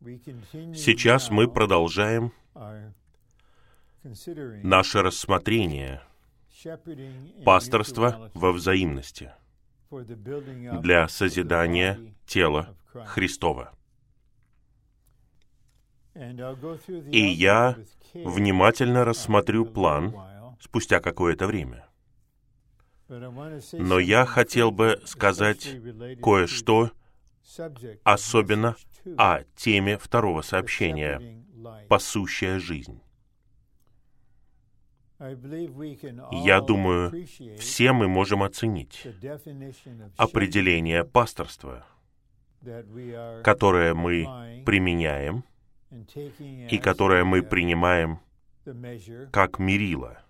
Сейчас мы продолжаем наше рассмотрение пасторства во взаимности для созидания тела Христова. И я внимательно рассмотрю план спустя какое-то время. Но я хотел бы сказать кое-что, особенно о теме второго сообщения «Пасущая жизнь». Я думаю, все мы можем оценить определение пасторства, которое мы применяем и которое мы принимаем как мерило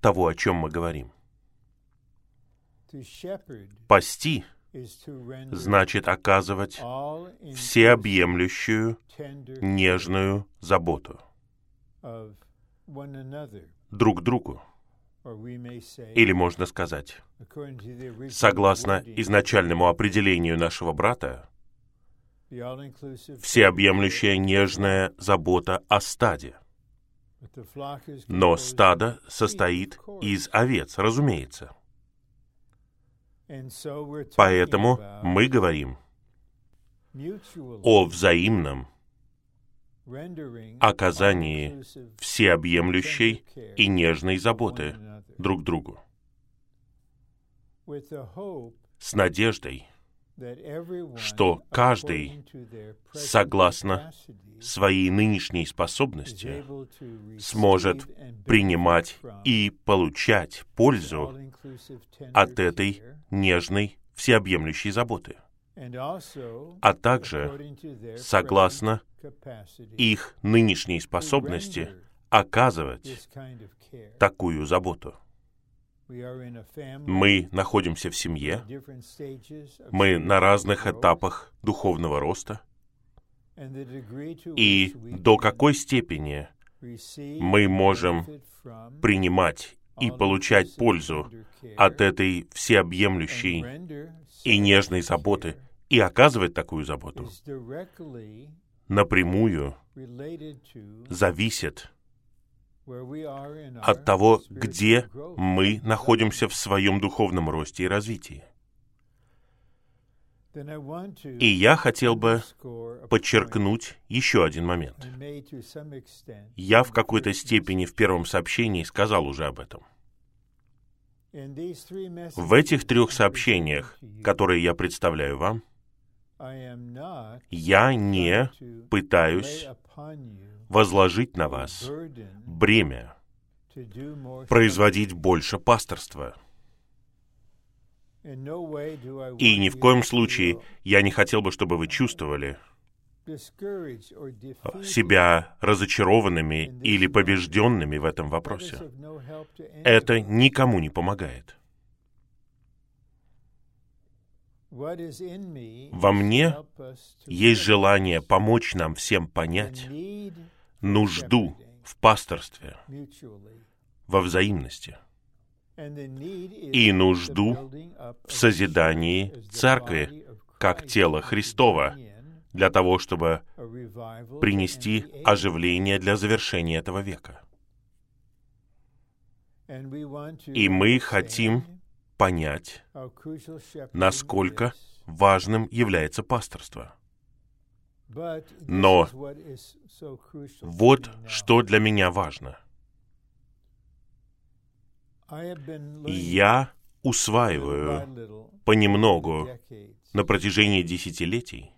того, о чем мы говорим. Пасти значит оказывать всеобъемлющую, нежную заботу друг другу. Или можно сказать, согласно изначальному определению нашего брата, всеобъемлющая нежная забота о стаде. Но стадо состоит из овец, разумеется. Поэтому мы говорим о взаимном оказании всеобъемлющей и нежной заботы друг другу. С надеждой, что каждый, согласно своей нынешней способности, сможет принимать и получать пользу от этой нежной, всеобъемлющей заботы, а также согласно их нынешней способности оказывать такую заботу. Мы находимся в семье, мы на разных этапах духовного роста, и до какой степени мы можем принимать и получать пользу от этой всеобъемлющей и нежной заботы и оказывать такую заботу, напрямую зависит от того, где мы находимся в своем духовном росте и развитии. И я хотел бы подчеркнуть еще один момент. Я в какой-то степени в первом сообщении сказал уже об этом. В этих трех сообщениях, которые я представляю вам, я не пытаюсь возложить на вас бремя, производить больше пасторства. И ни в коем случае я не хотел бы, чтобы вы чувствовали себя разочарованными или побежденными в этом вопросе. Это никому не помогает. Во мне есть желание помочь нам всем понять нужду в пасторстве, во взаимности и нужду в созидании церкви как тела Христова для того, чтобы принести оживление для завершения этого века. И мы хотим понять, насколько важным является пасторство. Но вот что для меня важно. Я усваиваю понемногу на протяжении десятилетий,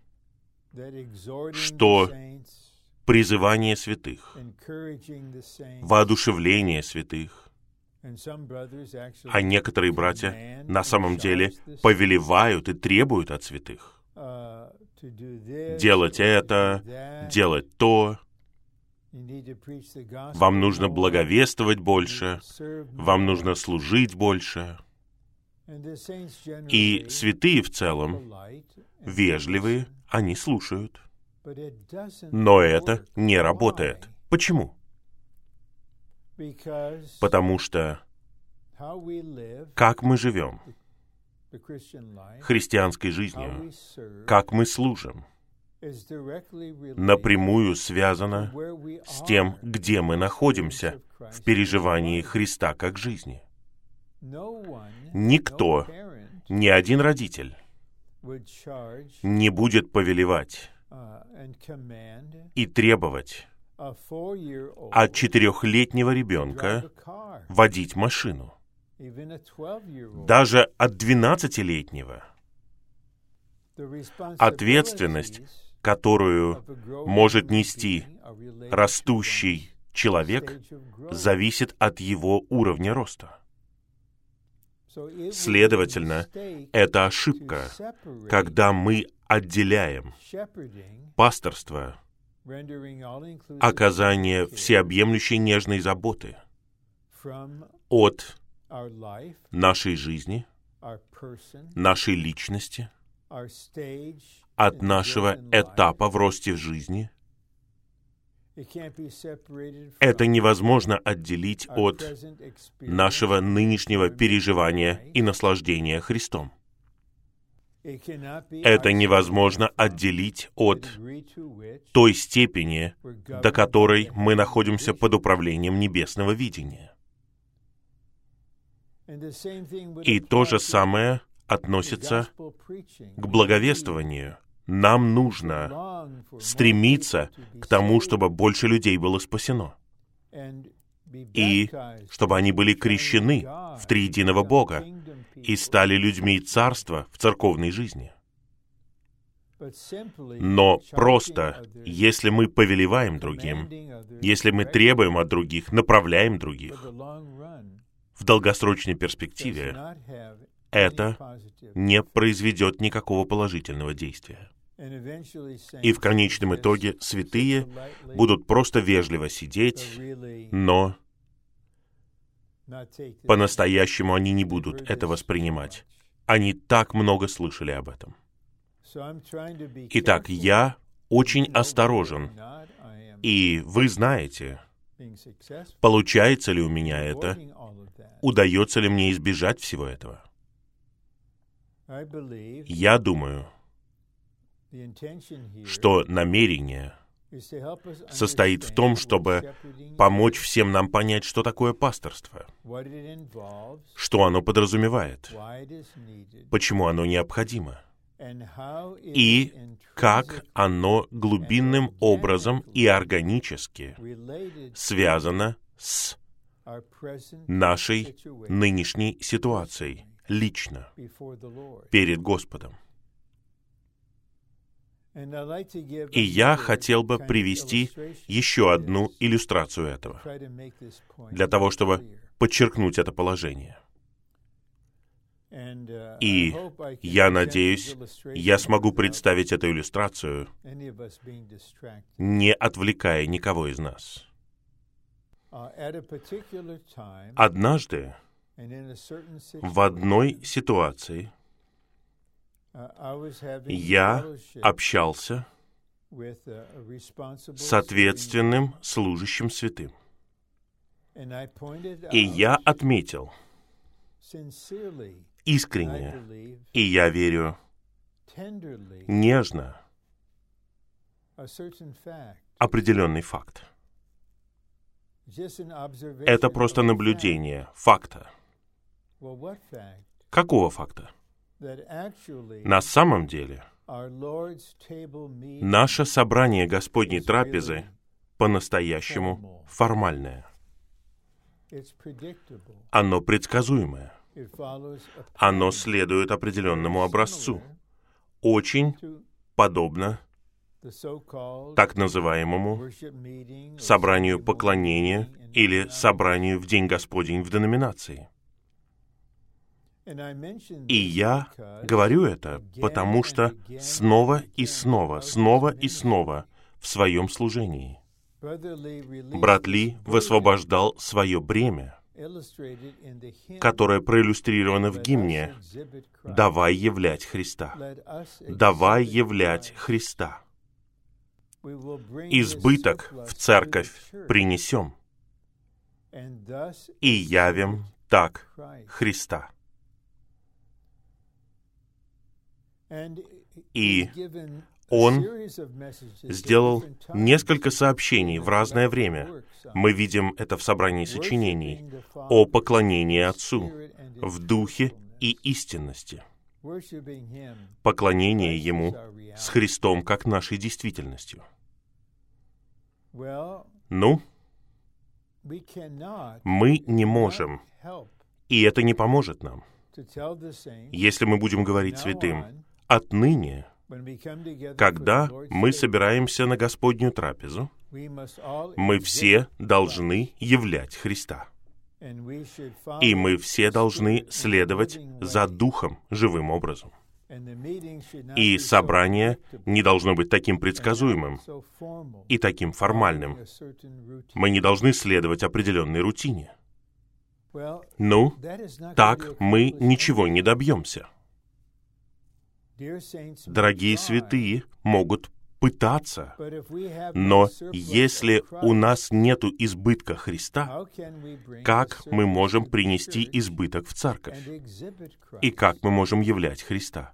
что призывание святых, воодушевление святых, а некоторые братья на самом деле повелевают и требуют от святых делать это, делать то. Вам нужно благовествовать больше, вам нужно служить больше. И святые в целом, вежливые, они слушают. Но это не работает. Почему? Потому что как мы живем христианской жизнью, как мы служим, напрямую связано с тем, где мы находимся в переживании Христа как жизни. Никто, ни один родитель не будет повелевать и требовать от четырехлетнего ребенка водить машину. Даже от двенадцатилетнего. Ответственность, которую может нести растущий человек, зависит от его уровня роста. Следовательно, это ошибка, когда мы отделяем пасторство, оказание всеобъемлющей нежной заботы от нашей жизни, нашей личности, от нашего этапа в росте в жизни. Это невозможно отделить от нашего нынешнего переживания и наслаждения Христом. Это невозможно отделить от той степени, до которой мы находимся под управлением небесного видения. И то же самое относится к благовествованию. Нам нужно стремиться к тому, чтобы больше людей было спасено. И чтобы они были крещены в триединого Бога и стали людьми царства в церковной жизни. Но просто, если мы повелеваем другим, если мы требуем от других, направляем других, в долгосрочной перспективе это не произведет никакого положительного действия. И в конечном итоге святые будут просто вежливо сидеть, но по-настоящему они не будут это воспринимать. Они так много слышали об этом. Итак, я очень осторожен. И вы знаете, получается ли у меня это, удается ли мне избежать всего этого. Я думаю, что намерение состоит в том, чтобы помочь всем нам понять, что такое пасторство, что оно подразумевает, почему оно необходимо, и как оно глубинным образом и органически связано с нашей нынешней ситуацией, лично, перед Господом. И я хотел бы привести еще одну иллюстрацию этого, для того, чтобы подчеркнуть это положение. И я надеюсь, я смогу представить эту иллюстрацию, не отвлекая никого из нас. Однажды, в одной ситуации, я общался с ответственным служащим святым. И я отметил искренне, и я верю нежно, определенный факт. Это просто наблюдение факта. Какого факта? На самом деле, наше собрание Господней трапезы по-настоящему формальное. Оно предсказуемое. Оно следует определенному образцу. Очень подобно так называемому собранию поклонения или собранию в День Господень в деноминации. И я говорю это, потому что снова и снова, снова и снова в своем служении брат Ли высвобождал свое бремя, которое проиллюстрировано в гимне «Давай являть Христа». «Давай являть Христа». Избыток в церковь принесем и явим так Христа. И Он сделал несколько сообщений в разное время. Мы видим это в собрании сочинений о поклонении Отцу в духе и истинности. Поклонение Ему с Христом как нашей действительностью. Ну, мы не можем, и это не поможет нам, если мы будем говорить святым, отныне, когда мы собираемся на Господнюю трапезу, мы все должны являть Христа. И мы все должны следовать за Духом живым образом. И собрание не должно быть таким предсказуемым и таким формальным. Мы не должны следовать определенной рутине. Ну, так мы ничего не добьемся. Дорогие святые могут пытаться, но если у нас нет избытка Христа, как мы можем принести избыток в церковь? И как мы можем являть Христа?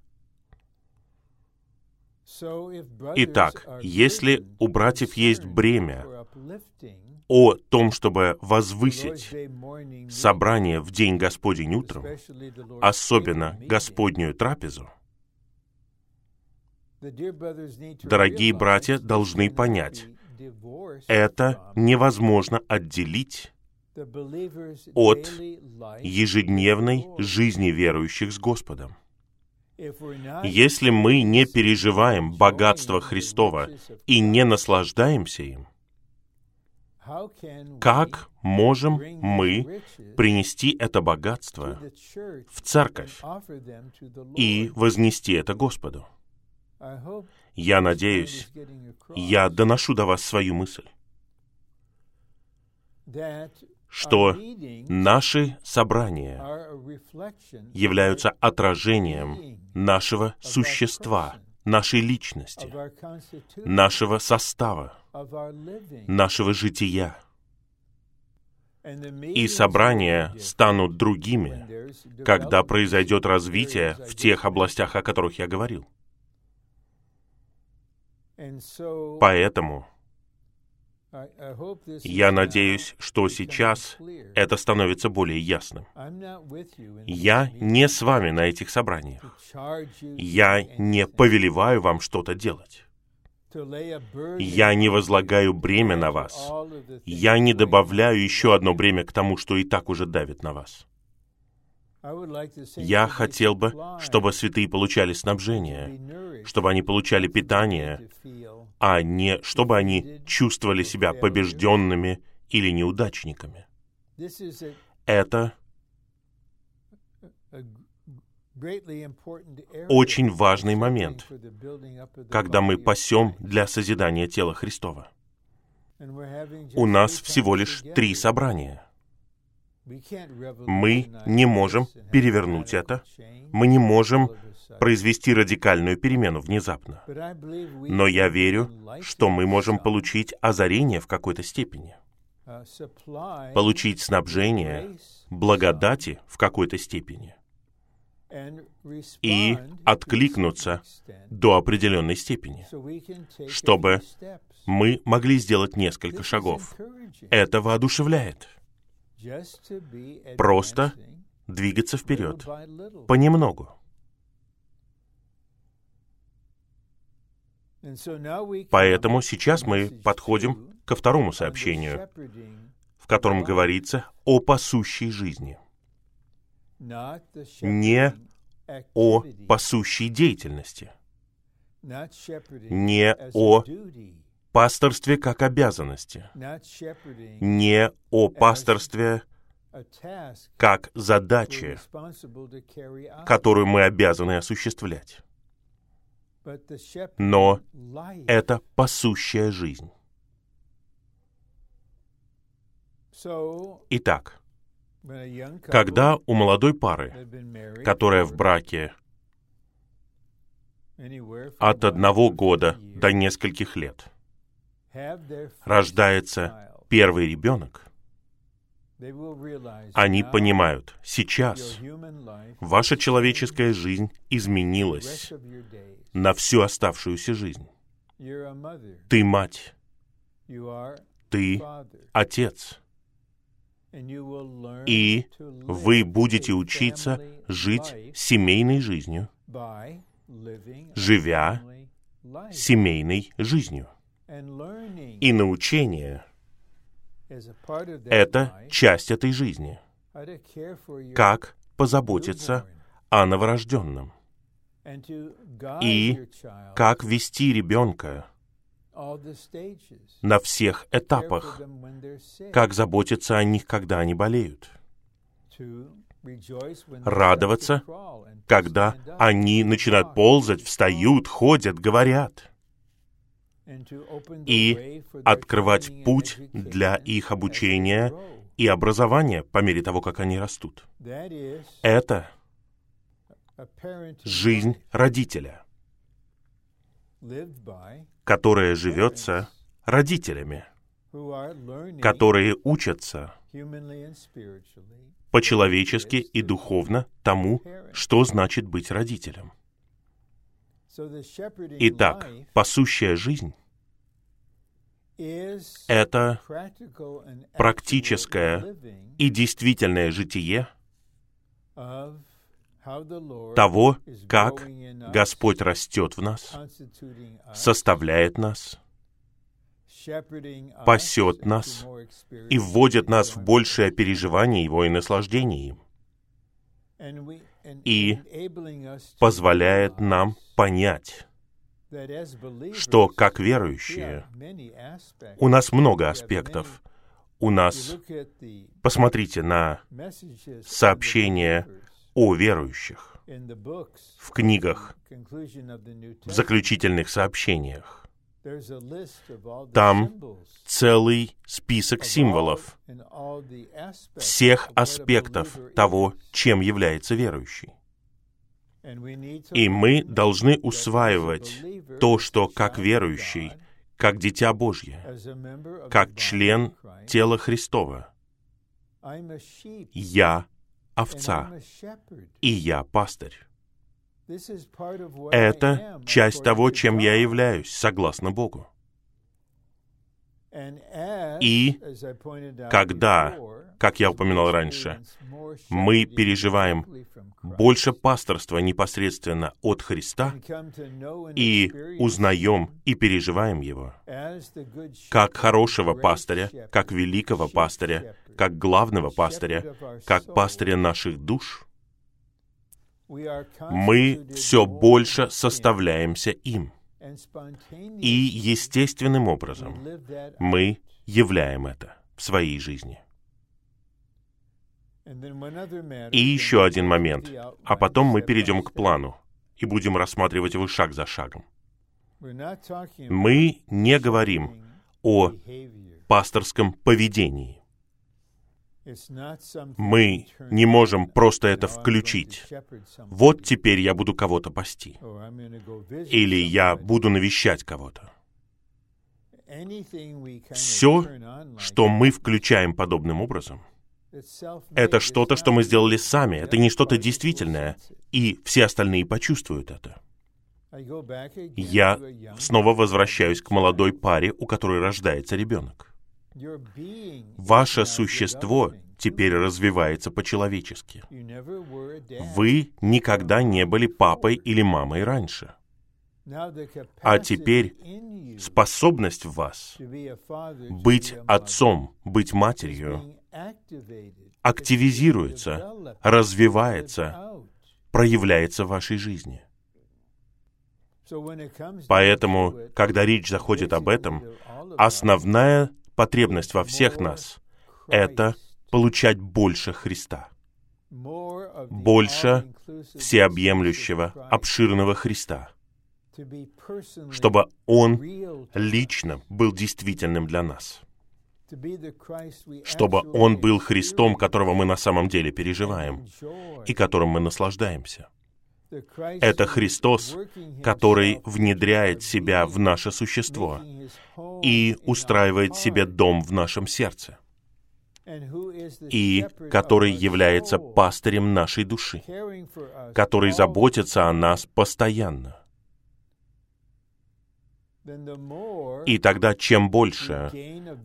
Итак, если у братьев есть бремя о том, чтобы возвысить собрание в день Господень утром, особенно Господнюю трапезу, дорогие братья должны понять, это невозможно отделить от ежедневной жизни верующих с Господом. Если мы не переживаем богатство Христова и не наслаждаемся им, как можем мы принести это богатство в церковь и вознести это Господу? Я надеюсь, я доношу до вас свою мысль, что наши собрания являются отражением нашего существа, нашей личности, нашего состава, нашего жития. И собрания станут другими, когда произойдет развитие в тех областях, о которых я говорил. Поэтому я надеюсь, что сейчас это становится более ясным. Я не с вами на этих собраниях. Я не повелеваю вам что-то делать. Я не возлагаю бремя на вас. Я не добавляю еще одно бремя к тому, что и так уже давит на вас. Я хотел бы, чтобы святые получали снабжение, чтобы они получали питание, а не чтобы они чувствовали себя побежденными или неудачниками. Это очень важный момент, когда мы пасем для созидания тела Христова. У нас всего лишь три собрания — мы не можем перевернуть это. Мы не можем произвести радикальную перемену внезапно. Но я верю, что мы можем получить озарение в какой-то степени. Получить снабжение, благодати в какой-то степени. И откликнуться до определенной степени, чтобы мы могли сделать несколько шагов. Это воодушевляет просто двигаться вперед, понемногу. Поэтому сейчас мы подходим ко второму сообщению, в котором говорится о пасущей жизни. Не о пасущей деятельности, не о пасторстве как обязанности, не о пасторстве как задаче, которую мы обязаны осуществлять. Но это пасущая жизнь. Итак, когда у молодой пары, которая в браке от одного года до нескольких лет, рождается первый ребенок, они понимают, сейчас ваша человеческая жизнь изменилась на всю оставшуюся жизнь. Ты мать, ты отец. И вы будете учиться жить семейной жизнью, живя семейной жизнью. И научение — это часть этой жизни. Как позаботиться о новорожденном. И как вести ребенка на всех этапах, как заботиться о них, когда они болеют, радоваться, когда они начинают ползать, встают, ходят, говорят, и открывать путь для их обучения и образования по мере того, как они растут. Это жизнь родителя, которая живется родителями, которые учатся по-человечески и духовно тому, что значит быть родителем. Итак, пасущая жизнь — это практическое и действительное житие того, как Господь растет в нас, составляет нас, пасет нас и вводит нас в большее переживание Его и наслаждение им, и позволяет нам понять, что, как верующие, у нас много аспектов. У нас, посмотрите на сообщения о верующих в книгах, в заключительных сообщениях. Там целый список символов всех аспектов того, чем является верующий. И мы должны усваивать то, что как верующий, как дитя Божье, как член тела Христова, я овца, и я пастырь. Это часть того, чем я являюсь, согласно Богу. И когда, как я упоминал раньше, мы переживаем больше пасторства непосредственно от Христа и узнаем и переживаем его. как хорошего пастыря, как великого пастыря, как главного пастыря, как пастыря наших душ, мы все больше составляемся им. И естественным образом мы являем это в своей жизни. И еще один момент, а потом мы перейдем к плану и будем рассматривать его шаг за шагом. Мы не говорим о пасторском поведении. Мы не можем просто это включить. Вот теперь я буду кого-то пасти. Или я буду навещать кого-то. Все, что мы включаем подобным образом, это что-то, что мы сделали сами. Это не что-то действительное. И все остальные почувствуют это. Я снова возвращаюсь к молодой паре, у которой рождается ребенок. Ваше существо теперь развивается по-человечески. Вы никогда не были папой или мамой раньше. А теперь способность в вас быть отцом, быть матерью активизируется, развивается, проявляется в вашей жизни. Поэтому, когда речь заходит об этом, основная потребность во всех нас — это получать больше Христа. Больше всеобъемлющего, обширного Христа. Чтобы Он лично был действительным для нас. Чтобы Он был Христом, которого мы на самом деле переживаем и которым мы наслаждаемся. Это Христос, который внедряет себя в наше существо и устраивает себе дом в нашем сердце. и который является пастырем нашей души, который заботится о нас постоянно. И тогда чем больше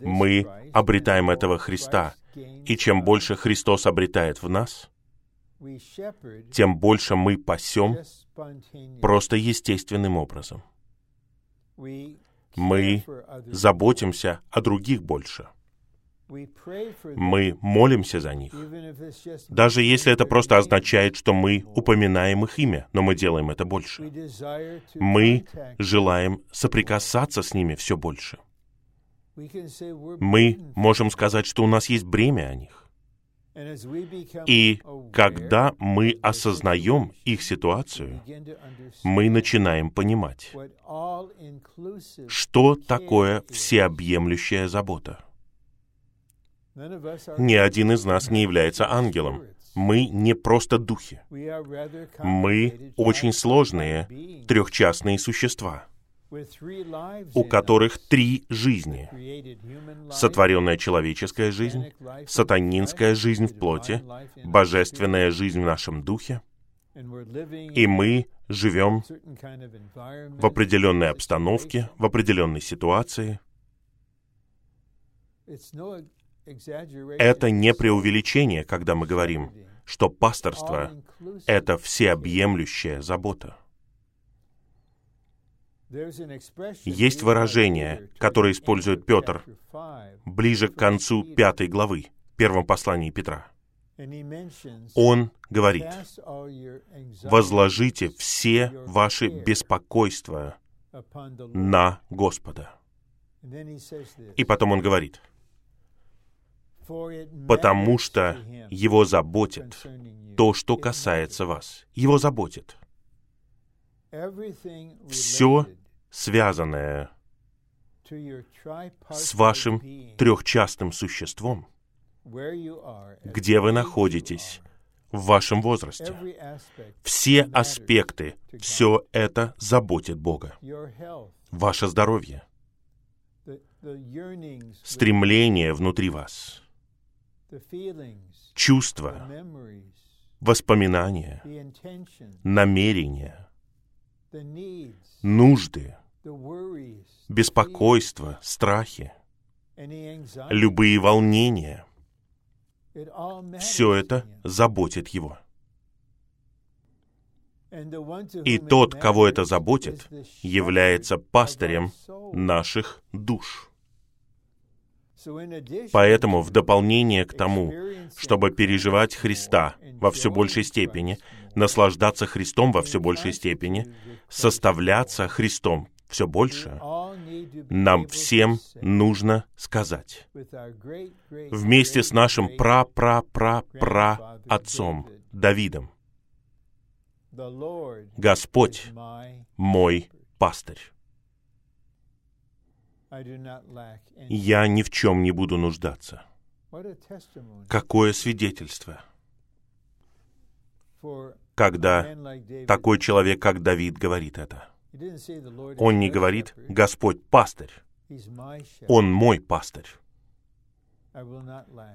мы обретаем этого Христа, и чем больше Христос обретает в нас, тем больше мы пасем просто естественным образом. Мы заботимся о других больше. Мы молимся за них. Даже если это просто означает, что мы упоминаем их имя, но мы делаем это больше. Мы желаем соприкасаться с ними все больше. Мы можем сказать, что у нас есть бремя о них. И когда мы осознаем их ситуацию, мы начинаем понимать, что такое всеобъемлющая забота. Ни один из нас не является ангелом. Мы не просто духи. Мы очень сложные, трехчастные существа, у которых три жизни. Сотворенная человеческая жизнь, сатанинская жизнь в плоти, божественная жизнь в нашем духе. И мы живем в определенной обстановке, в определенной ситуации. Это не преувеличение, когда мы говорим, что пасторство — это всеобъемлющая забота. Есть выражение, которое использует Петр ближе к концу пятой главы, первом послании Петра. Он говорит, «Возложите все ваши беспокойства на Господа». И потом он говорит, потому что Его заботит то, что касается вас. Его заботит. Все связанное с вашим трехчастным существом, где вы находитесь в вашем возрасте. Все аспекты, все это заботит Бога. Ваше здоровье, стремление внутри вас — чувства, воспоминания, намерения, нужды, беспокойство, страхи, любые волнения. Все это заботит его. И тот, кого это заботит, является пастырем наших душ. Поэтому в дополнение к тому, чтобы переживать Христа во все большей степени, наслаждаться Христом во все большей степени, составляться Христом все больше, нам всем нужно сказать. Вместе с нашим пра-пра-пра-пра отцом Давидом, Господь мой пастырь. Я ни в чем не буду нуждаться. Какое свидетельство, когда такой человек, как Давид, говорит это. Он не говорит «Господь пастырь». Он мой пастырь.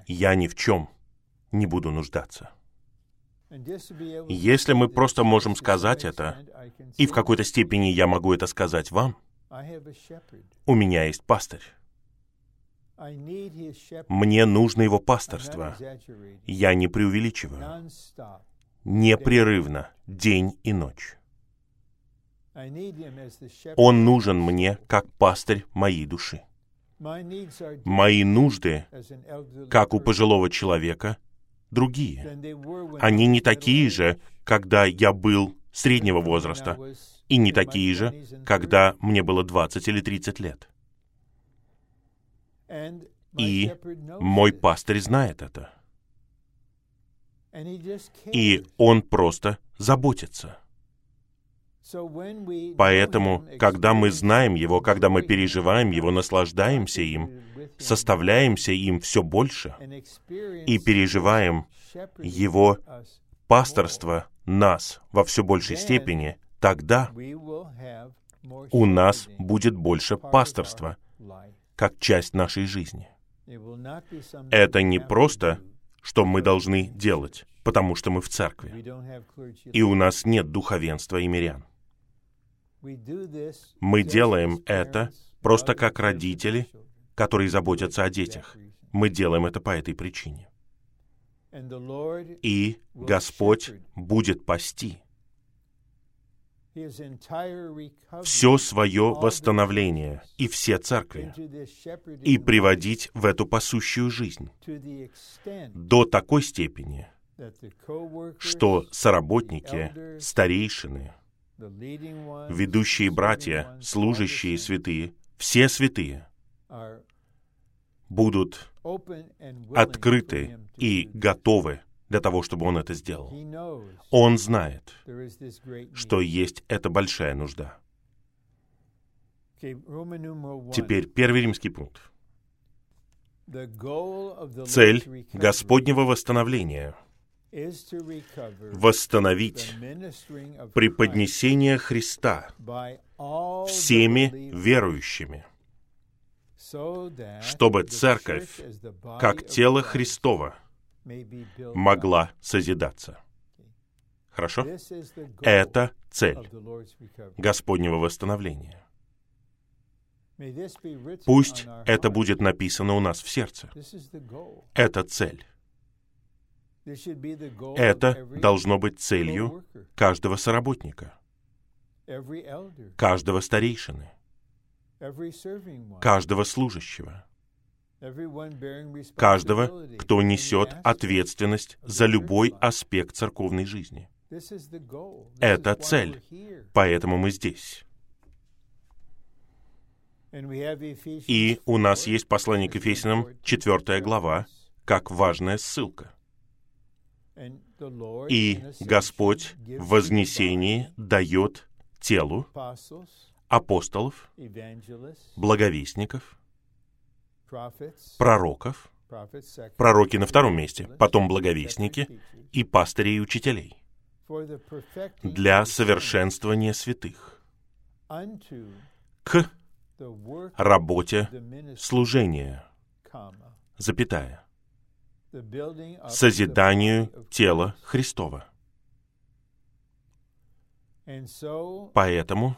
Я ни в чем не буду нуждаться. Если мы просто можем сказать это, и в какой-то степени я могу это сказать вам, у меня есть пастырь. Мне нужно его пасторство. Я не преувеличиваю. Непрерывно, день и ночь. Он нужен мне как пастырь моей души. Мои нужды, как у пожилого человека, другие. Они не такие же, когда я был среднего возраста, и не такие же, когда мне было 20 или 30 лет. И мой пастырь знает это. И он просто заботится. Поэтому, когда мы знаем Его, когда мы переживаем Его, наслаждаемся им, составляемся им все больше и переживаем Его пасторство нас во все большей степени, тогда у нас будет больше пасторства, как часть нашей жизни. Это не просто, что мы должны делать, потому что мы в церкви, и у нас нет духовенства и мирян. Мы делаем это просто как родители, которые заботятся о детях. Мы делаем это по этой причине. И Господь будет пасти все свое восстановление и все церкви. и приводить в эту пасущую жизнь. до такой степени, что соработники, старейшины, ведущие братья, служащие святые, все святые будут открыты и готовы для того, чтобы он это сделал. Он знает, что есть эта большая нужда. Теперь первый римский пункт. Цель Господнего восстановления — восстановить преподнесение Христа всеми верующими, чтобы церковь, как тело Христова, могла созидаться. Хорошо? Это цель Господнего восстановления. Пусть это будет написано у нас в сердце. Это цель. Это должно быть целью каждого соработника, каждого старейшины, каждого служащего каждого, кто несет ответственность за любой аспект церковной жизни. Это цель, поэтому мы здесь. И у нас есть послание к Ефесянам, 4 глава, как важная ссылка. И Господь в вознесении дает телу апостолов, благовестников, пророков, пророки на втором месте, потом благовестники и пастырей и учителей для совершенствования святых к работе служения, запятая, созиданию тела Христова. Поэтому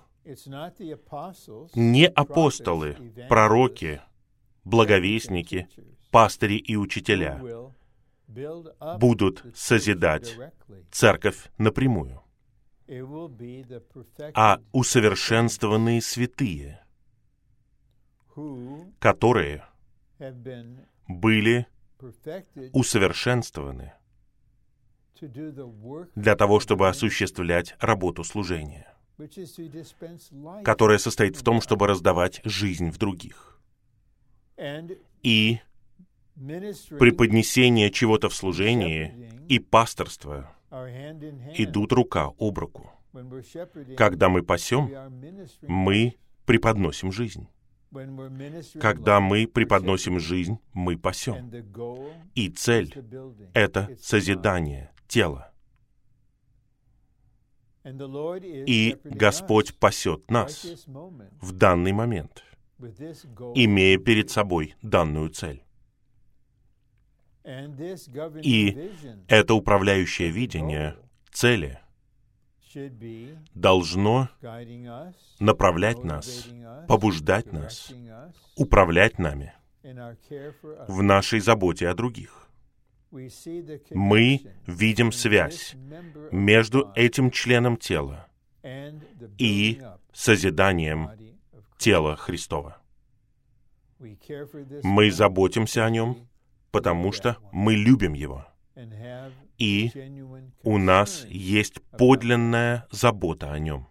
не апостолы, пророки, благовестники, пастыри и учителя будут созидать церковь напрямую, а усовершенствованные святые, которые были усовершенствованы для того, чтобы осуществлять работу служения, которая состоит в том, чтобы раздавать жизнь в других и преподнесение чего-то в служении и пасторство идут рука об руку. Когда мы пасем, мы преподносим жизнь. Когда мы преподносим жизнь, мы пасем. И цель — это созидание тела. И Господь пасет нас в данный момент — имея перед собой данную цель. И это управляющее видение цели должно направлять нас, побуждать нас, управлять нами в нашей заботе о других. Мы видим связь между этим членом тела и созиданием тела Христова. Мы заботимся о нем, потому что мы любим его. И у нас есть подлинная забота о нем.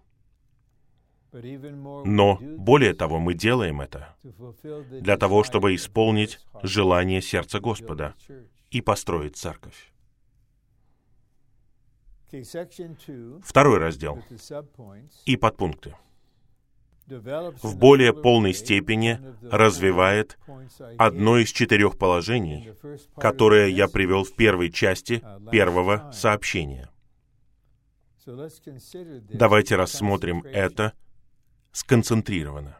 Но более того, мы делаем это для того, чтобы исполнить желание сердца Господа и построить церковь. Второй раздел и подпункты в более полной степени развивает одно из четырех положений, которое я привел в первой части первого сообщения. Давайте рассмотрим это сконцентрированно.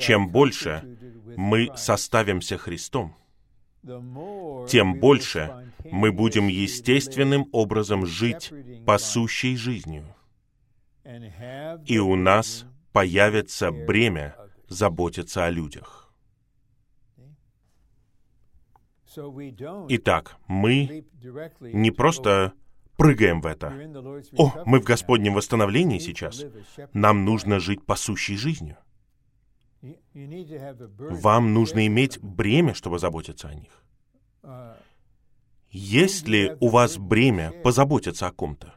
Чем больше мы составимся Христом, тем больше мы будем естественным образом жить пасущей жизнью. И у нас появится бремя заботиться о людях. Итак, мы не просто прыгаем в это. О, мы в Господнем восстановлении сейчас. Нам нужно жить пасущей жизнью. Вам нужно иметь бремя, чтобы заботиться о них. Есть ли у вас бремя позаботиться о ком-то?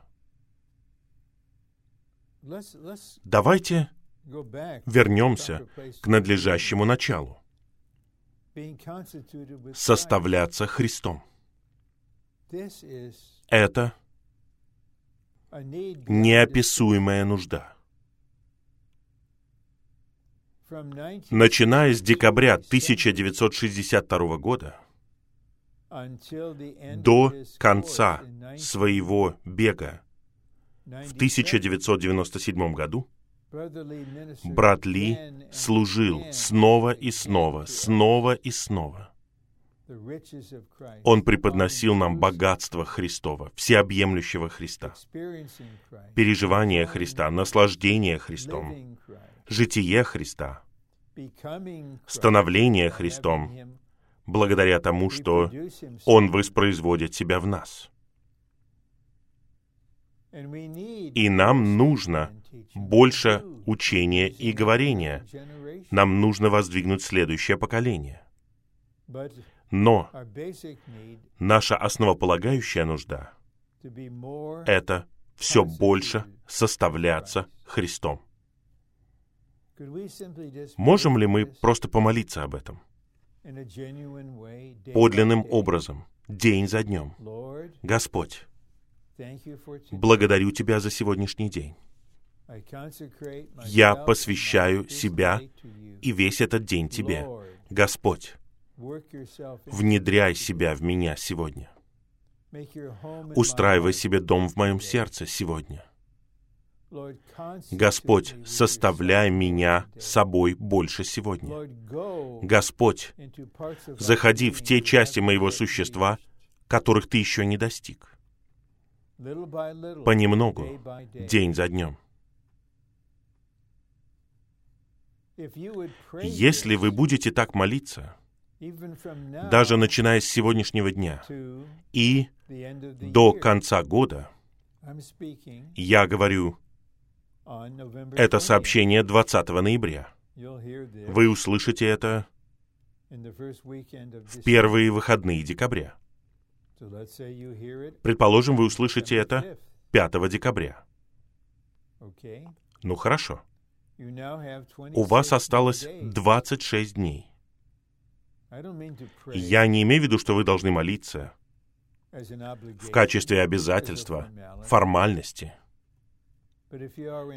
Давайте вернемся к надлежащему началу. Составляться Христом. Это неописуемая нужда. Начиная с декабря 1962 года до конца своего бега в 1997 году, брат Ли служил снова и снова, снова и снова. Он преподносил нам богатство Христова, всеобъемлющего Христа, переживание Христа, наслаждение Христом, житие Христа, становление Христом, благодаря тому, что Он воспроизводит себя в нас. И нам нужно больше учения и говорения. Нам нужно воздвигнуть следующее поколение. Но наша основополагающая нужда — это все больше составляться Христом. Можем ли мы просто помолиться об этом? Подлинным образом, день за днем. Господь, благодарю Тебя за сегодняшний день. Я посвящаю себя и весь этот день Тебе. Господь, внедряй себя в меня сегодня. Устраивай себе дом в моем сердце сегодня. Господь, составляй меня собой больше сегодня. Господь, заходи в те части моего существа, которых ты еще не достиг. Понемногу, день за днем. Если вы будете так молиться, даже начиная с сегодняшнего дня и до конца года, я говорю, это сообщение 20 ноября. Вы услышите это в первые выходные декабря. Предположим, вы услышите это 5 декабря. Ну хорошо. У вас осталось 26 дней. Я не имею в виду, что вы должны молиться в качестве обязательства, формальности.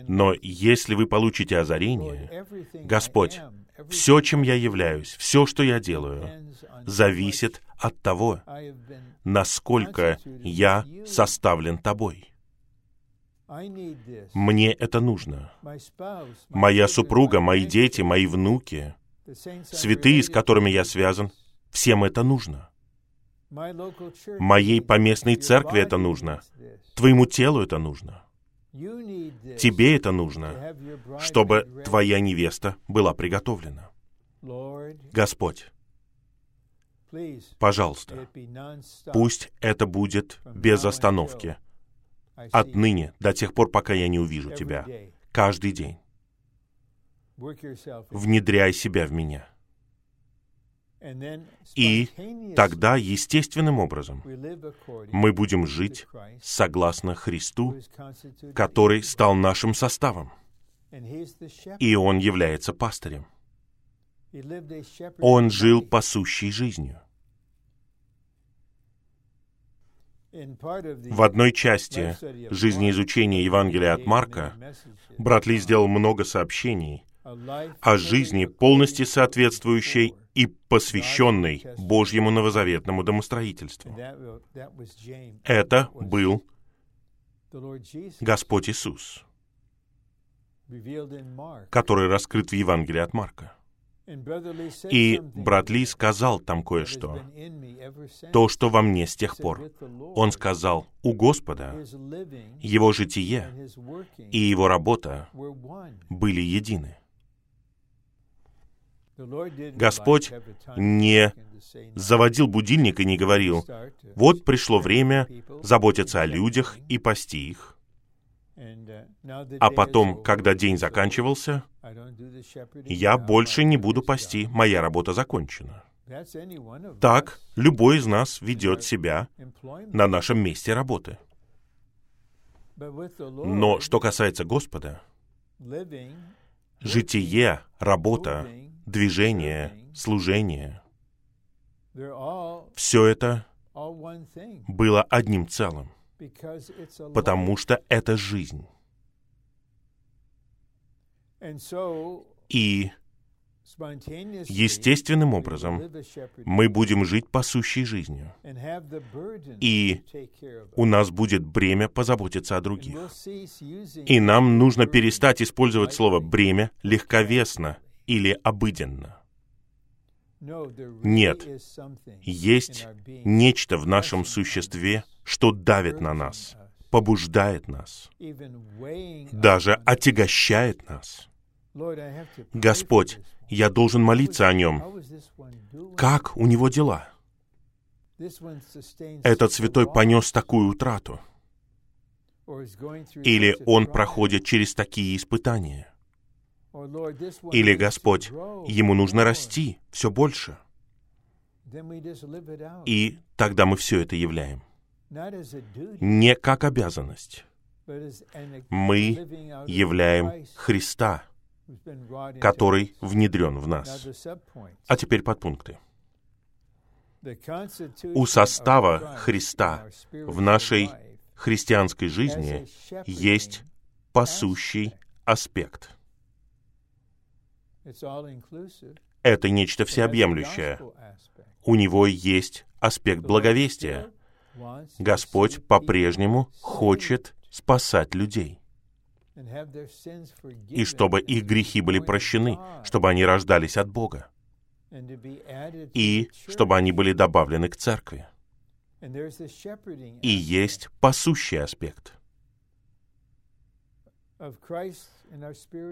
Но если вы получите озарение, Господь, все, чем я являюсь, все, что я делаю, зависит от того, насколько я составлен Тобой. Мне это нужно. Моя супруга, мои дети, мои внуки, святые, с которыми я связан, всем это нужно. Моей поместной церкви это нужно. Твоему телу это нужно. Тебе это нужно, чтобы твоя невеста была приготовлена. Господь, пожалуйста, пусть это будет без остановки. Отныне, до тех пор, пока я не увижу Тебя. Каждый день. Внедряй себя в меня. И тогда, естественным образом, мы будем жить согласно Христу, который стал нашим составом. И Он является пастырем. Он жил пасущей жизнью. В одной части жизнеизучения Евангелия от Марка брат Ли сделал много сообщений о жизни, полностью соответствующей и посвященной Божьему новозаветному домостроительству. Это был Господь Иисус. который раскрыт в Евангелии от Марка. И брат Ли сказал там кое-что. То, что во мне с тех пор. Он сказал, у Господа его житие и его работа были едины. Господь не заводил будильник и не говорил, вот пришло время заботиться о людях и пасти их. А потом, когда день заканчивался, я больше не буду пасти, моя работа закончена. Так любой из нас ведет себя на нашем месте работы. Но что касается Господа, житие, работа, движение, служение, все это было одним целым, потому что это жизнь. И естественным образом мы будем жить пасущей жизнью. И у нас будет бремя позаботиться о других. И нам нужно перестать использовать слово «бремя» легковесно или обыденно. Нет, есть нечто в нашем существе, что давит на нас, побуждает нас, даже отягощает нас. Господь, я должен молиться о нем. Как у него дела? Этот святой понес такую утрату. Или он проходит через такие испытания. Или, Господь, ему нужно расти все больше. И тогда мы все это являем. Не как обязанность. Мы являем Христа, который внедрен в нас. А теперь подпункты. У состава Христа в нашей христианской жизни есть пасущий аспект. Это нечто всеобъемлющее. У него есть аспект благовестия. Господь по-прежнему хочет спасать людей и чтобы их грехи были прощены, чтобы они рождались от Бога, и чтобы они были добавлены к церкви. И есть пасущий аспект.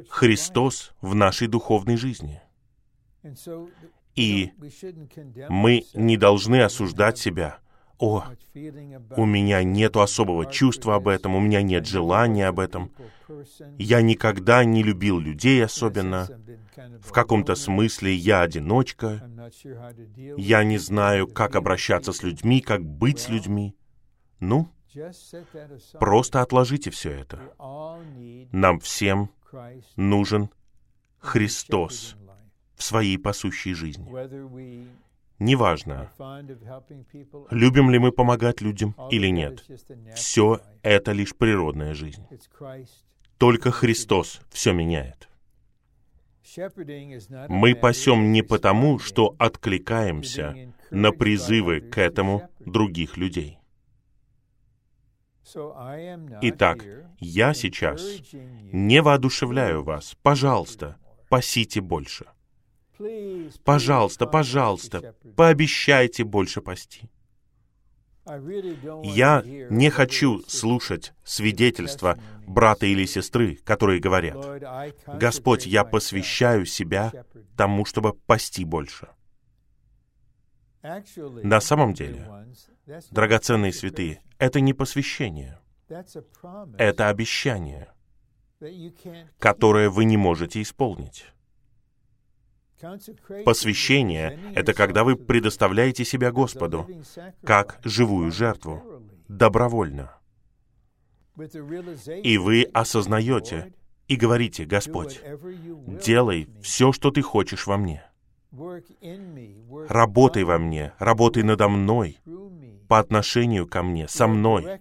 Христос в нашей духовной жизни. И мы не должны осуждать себя — о, у меня нет особого чувства об этом, у меня нет желания об этом. Я никогда не любил людей особенно. В каком-то смысле я одиночка. Я не знаю, как обращаться с людьми, как быть с людьми. Ну, просто отложите все это. Нам всем нужен Христос в своей пасущей жизни. Неважно, любим ли мы помогать людям или нет. Все это лишь природная жизнь. Только Христос все меняет. Мы пасем не потому, что откликаемся на призывы к этому других людей. Итак, я сейчас не воодушевляю вас. Пожалуйста, пасите больше — Пожалуйста, пожалуйста, пообещайте больше пасти. Я не хочу слушать свидетельства брата или сестры, которые говорят, «Господь, я посвящаю себя тому, чтобы пасти больше». На самом деле, драгоценные святые, это не посвящение, это обещание, которое вы не можете исполнить. Посвящение — это когда вы предоставляете себя Господу как живую жертву, добровольно. И вы осознаете и говорите, Господь, делай все, что Ты хочешь во мне. Работай во мне, работай надо мной, по отношению ко мне, со мной.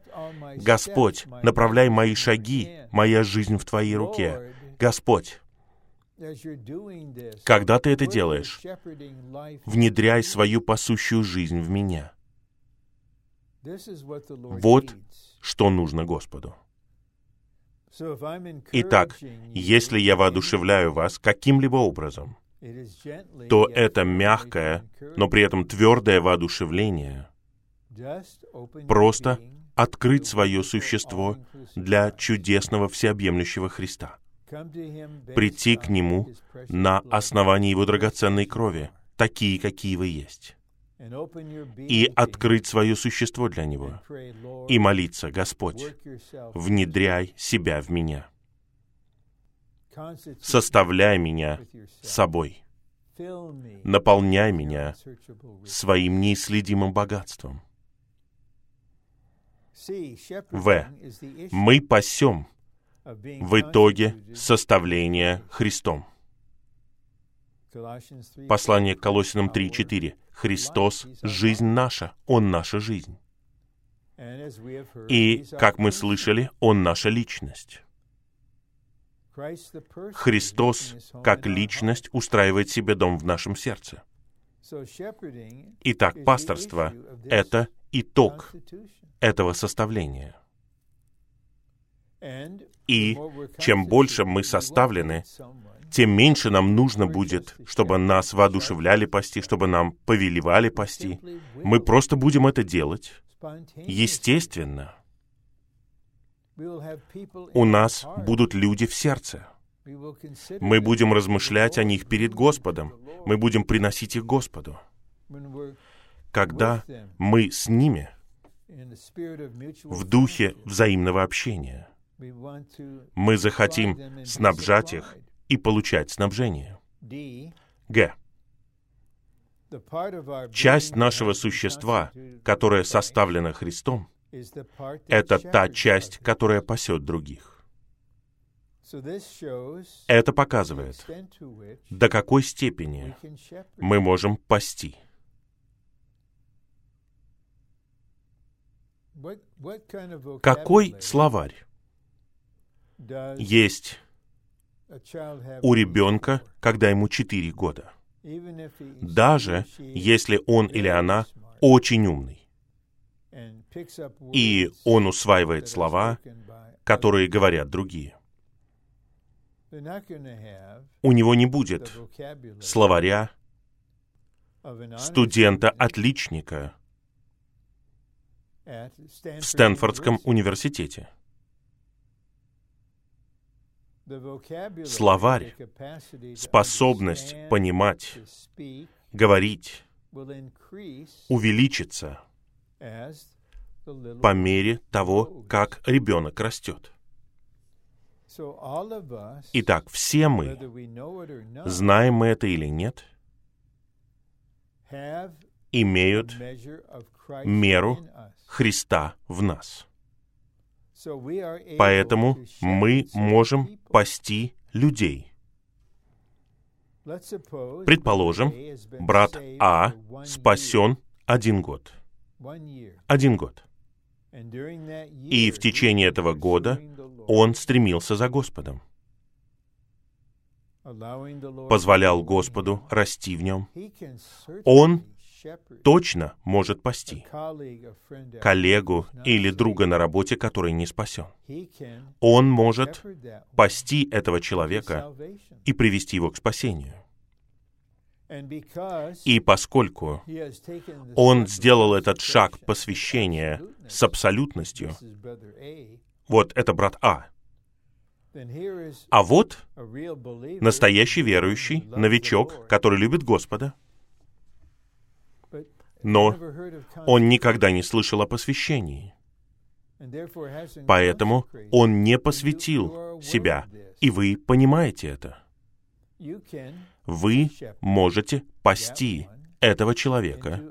Господь, направляй мои шаги, моя жизнь в Твоей руке. Господь, когда ты это делаешь, внедряй свою пасущую жизнь в меня. Вот что нужно Господу. Итак, если я воодушевляю вас каким-либо образом, то это мягкое, но при этом твердое воодушевление просто открыть свое существо для чудесного всеобъемлющего Христа. Прийти к Нему на основании Его драгоценной крови, такие, какие вы есть. И открыть свое существо для Него. И молиться, Господь, внедряй себя в меня. Составляй меня собой. Наполняй меня своим неисследимым богатством. В. Мы пасем в итоге составления Христом. Послание к Колосинам 3.4. Христос — жизнь наша, Он — наша жизнь. И, как мы слышали, Он — наша личность. Христос, как личность, устраивает себе дом в нашем сердце. Итак, пасторство — это итог этого составления. И чем больше мы составлены, тем меньше нам нужно будет, чтобы нас воодушевляли пасти, чтобы нам повелевали пасти. Мы просто будем это делать естественно. У нас будут люди в сердце. Мы будем размышлять о них перед Господом. Мы будем приносить их Господу. Когда мы с ними в духе взаимного общения, мы захотим снабжать их и получать снабжение. Г. Часть нашего существа, которая составлена Христом, это та часть, которая пасет других. Это показывает, до какой степени мы можем пасти. Какой словарь есть у ребенка, когда ему 4 года? Даже если он или она очень умный, и он усваивает слова, которые говорят другие. У него не будет словаря студента-отличника в Стэнфордском университете. Словарь, способность понимать, говорить, увеличится по мере того, как ребенок растет. Итак, все мы, знаем мы это или нет, имеют меру Христа в нас. Поэтому мы можем пасти людей. Предположим, брат А спасен один год. Один год. И в течение этого года он стремился за Господом. Позволял Господу расти в нем. Он точно может пасти коллегу или друга на работе, который не спасен. Он может пасти этого человека и привести его к спасению. И поскольку он сделал этот шаг посвящения с абсолютностью, вот это брат А, а вот настоящий верующий, новичок, который любит Господа, но он никогда не слышал о посвящении. Поэтому он не посвятил себя, и вы понимаете это. Вы можете пасти этого человека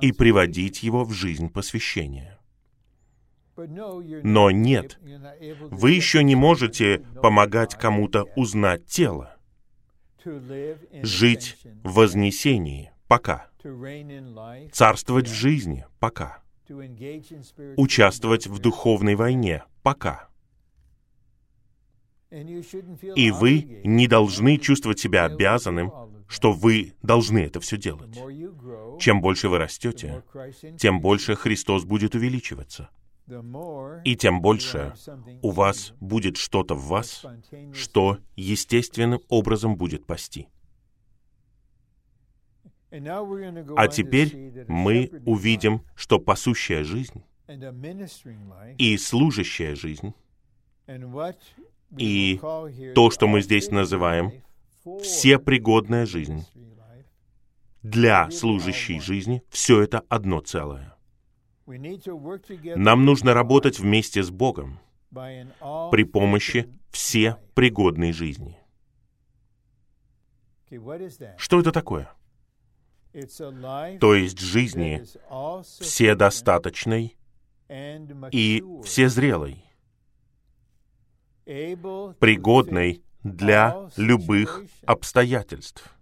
и приводить его в жизнь посвящения. Но нет, вы еще не можете помогать кому-то узнать тело, жить в вознесении пока царствовать в жизни пока, участвовать в духовной войне пока. И вы не должны чувствовать себя обязанным, что вы должны это все делать. Чем больше вы растете, тем больше Христос будет увеличиваться. И тем больше у вас будет что-то в вас, что естественным образом будет пасти. А теперь мы увидим, что пасущая жизнь и служащая жизнь, и то, что мы здесь называем всепригодная жизнь, для служащей жизни, все это одно целое. Нам нужно работать вместе с Богом при помощи все пригодной жизни. Что это такое? То есть жизни вседостаточной и всезрелой, пригодной для любых обстоятельств,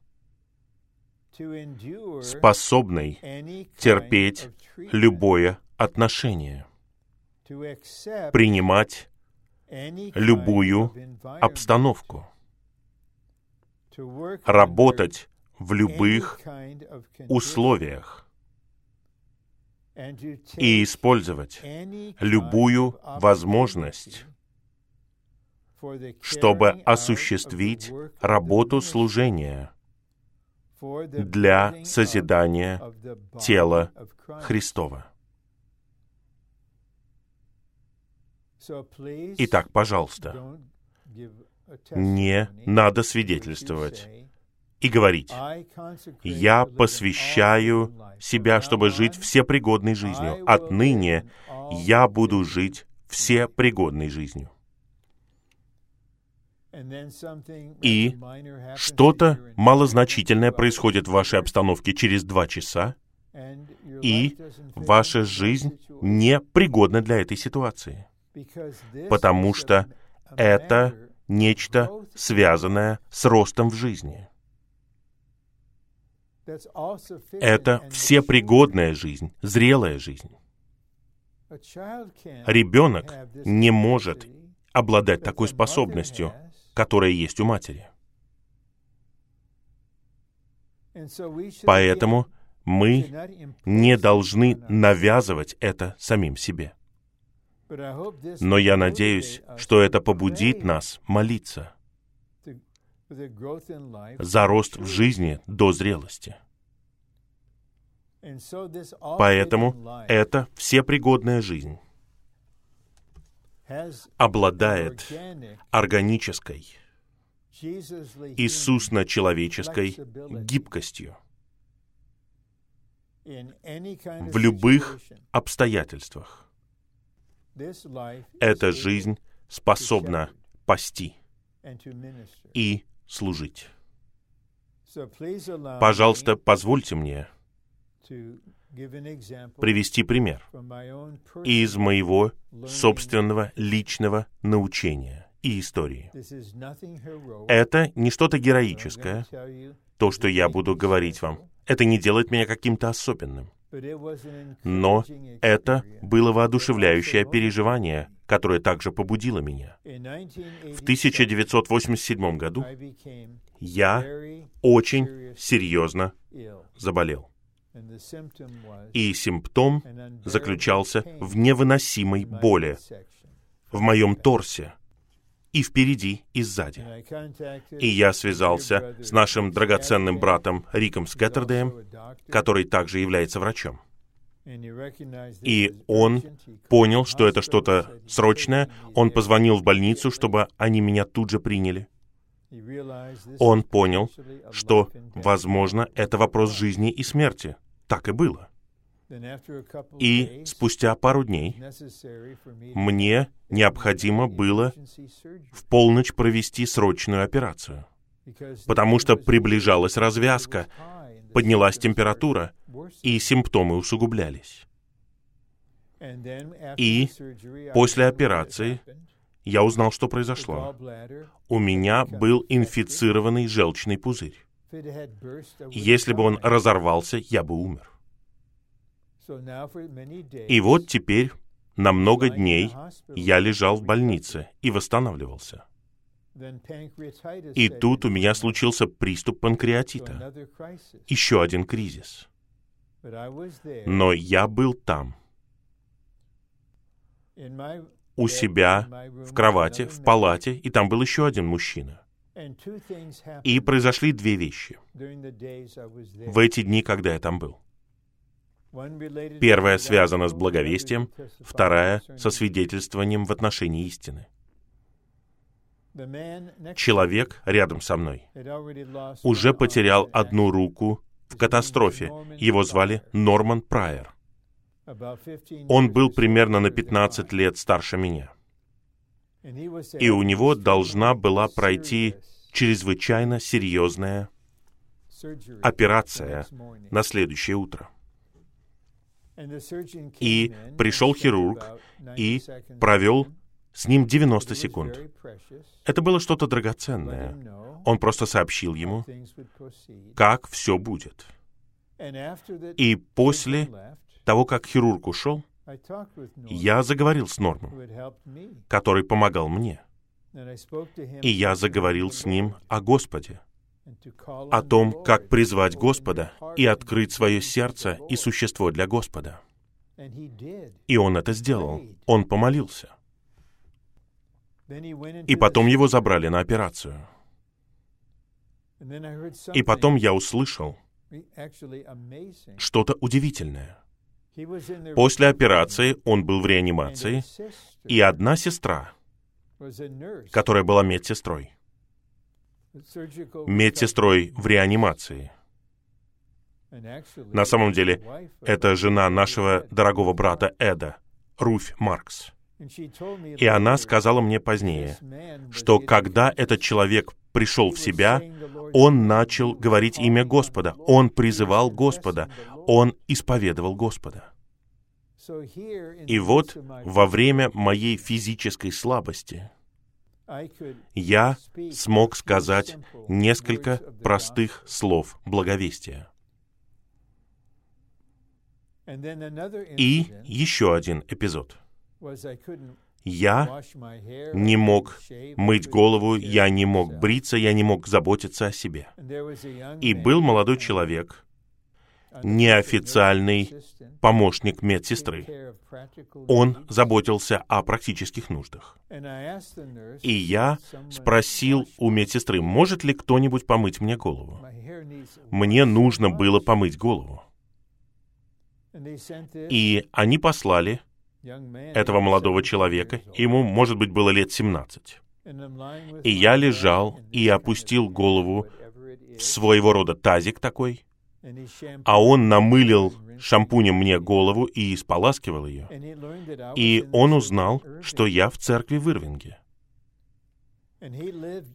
способной терпеть любое отношение, принимать любую обстановку, работать в любых условиях и использовать любую возможность, чтобы осуществить работу служения для созидания тела Христова. Итак, пожалуйста, не надо свидетельствовать и говорить, «Я посвящаю себя, чтобы жить всепригодной жизнью. Отныне я буду жить всепригодной жизнью». И что-то малозначительное происходит в вашей обстановке через два часа, и ваша жизнь не пригодна для этой ситуации, потому что это нечто связанное с ростом в жизни. Это всепригодная жизнь, зрелая жизнь. Ребенок не может обладать такой способностью, которая есть у матери. Поэтому мы не должны навязывать это самим себе. Но я надеюсь, что это побудит нас молиться за рост в жизни до зрелости. Поэтому это всепригодная жизнь обладает органической, Иисусно-человеческой гибкостью в любых обстоятельствах. Эта жизнь способна пасти и служить. Пожалуйста, позвольте мне привести пример из моего собственного личного научения и истории. Это не что-то героическое, то, что я буду говорить вам. Это не делает меня каким-то особенным. Но это было воодушевляющее переживание, которое также побудило меня. В 1987 году я очень серьезно заболел. И симптом заключался в невыносимой боли в моем торсе, и впереди, и сзади. И я связался с нашим драгоценным братом Риком Скеттердеем, который также является врачом. И он понял, что это что-то срочное. Он позвонил в больницу, чтобы они меня тут же приняли. Он понял, что, возможно, это вопрос жизни и смерти. Так и было. И спустя пару дней мне необходимо было в полночь провести срочную операцию, потому что приближалась развязка, поднялась температура, и симптомы усугублялись. И после операции я узнал, что произошло. У меня был инфицированный желчный пузырь. Если бы он разорвался, я бы умер. И вот теперь на много дней я лежал в больнице и восстанавливался. И тут у меня случился приступ панкреатита. Еще один кризис. Но я был там. у себя в кровати, в палате, и там был еще один мужчина. И произошли две вещи в эти дни, когда я там был. Первая связана с благовестием, вторая — со свидетельствованием в отношении истины. Человек рядом со мной уже потерял одну руку в катастрофе. Его звали Норман Прайер. Он был примерно на 15 лет старше меня. И у него должна была пройти чрезвычайно серьезная операция на следующее утро. И пришел хирург и провел с ним 90 секунд. Это было что-то драгоценное. Он просто сообщил ему, как все будет. И после того, как хирург ушел, я заговорил с Нормом, который помогал мне. И я заговорил с ним о Господе, о том, как призвать Господа и открыть свое сердце и существо для Господа. И он это сделал. Он помолился. И потом его забрали на операцию. И потом я услышал что-то удивительное. После операции он был в реанимации, и одна сестра, которая была медсестрой, медсестрой в реанимации. На самом деле, это жена нашего дорогого брата Эда, Руфь Маркс. И она сказала мне позднее, что когда этот человек пришел в себя, он начал говорить имя Господа, он призывал Господа, он исповедовал Господа. И вот во время моей физической слабости я смог сказать несколько простых слов благовестия. И еще один эпизод — я не мог мыть голову, я не мог бриться, я не мог заботиться о себе. И был молодой человек, неофициальный помощник медсестры. Он заботился о практических нуждах. И я спросил у медсестры, может ли кто-нибудь помыть мне голову. Мне нужно было помыть голову. И они послали этого молодого человека, ему, может быть, было лет 17. И я лежал и опустил голову в своего рода тазик такой, а он намылил шампунем мне голову и споласкивал ее. И он узнал, что я в церкви в Ирвинге.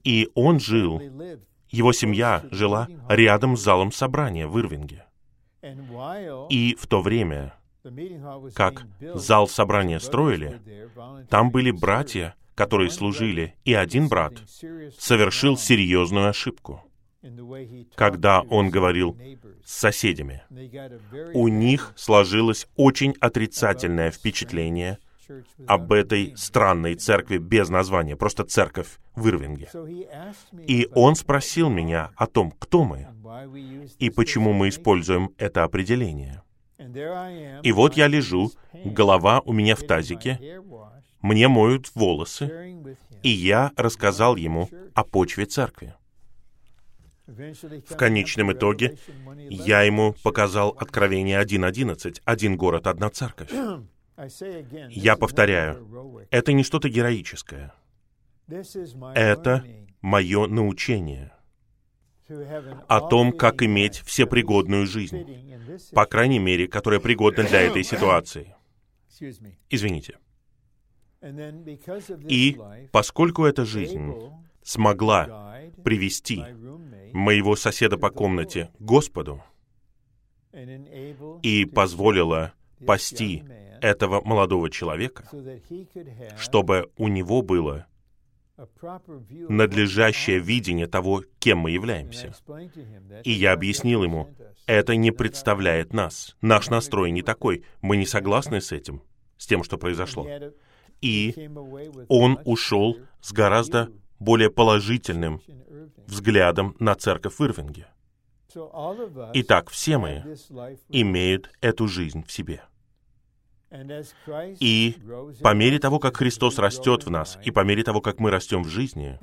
И он жил, его семья жила рядом с залом собрания в Ирвинге. И в то время как зал собрания строили, там были братья, которые служили, и один брат совершил серьезную ошибку, когда он говорил с соседями. У них сложилось очень отрицательное впечатление об этой странной церкви без названия, просто церковь в Ирвинге. И он спросил меня о том, кто мы и почему мы используем это определение. И вот я лежу, голова у меня в тазике, мне моют волосы, и я рассказал ему о почве церкви. В конечном итоге я ему показал Откровение 1.11, один город, одна церковь. Я повторяю, это не что-то героическое. Это мое научение — о том, как иметь всепригодную жизнь, по крайней мере, которая пригодна для этой ситуации. Извините. И поскольку эта жизнь смогла привести моего соседа по комнате к Господу и позволила пасти этого молодого человека, чтобы у него было надлежащее видение того, кем мы являемся. И я объяснил ему, это не представляет нас. Наш настрой не такой. Мы не согласны с этим, с тем, что произошло. И он ушел с гораздо более положительным взглядом на церковь в Ирвинге. Итак, все мы имеют эту жизнь в себе. И по мере того, как Христос растет в нас, и по мере того, как мы растем в жизни,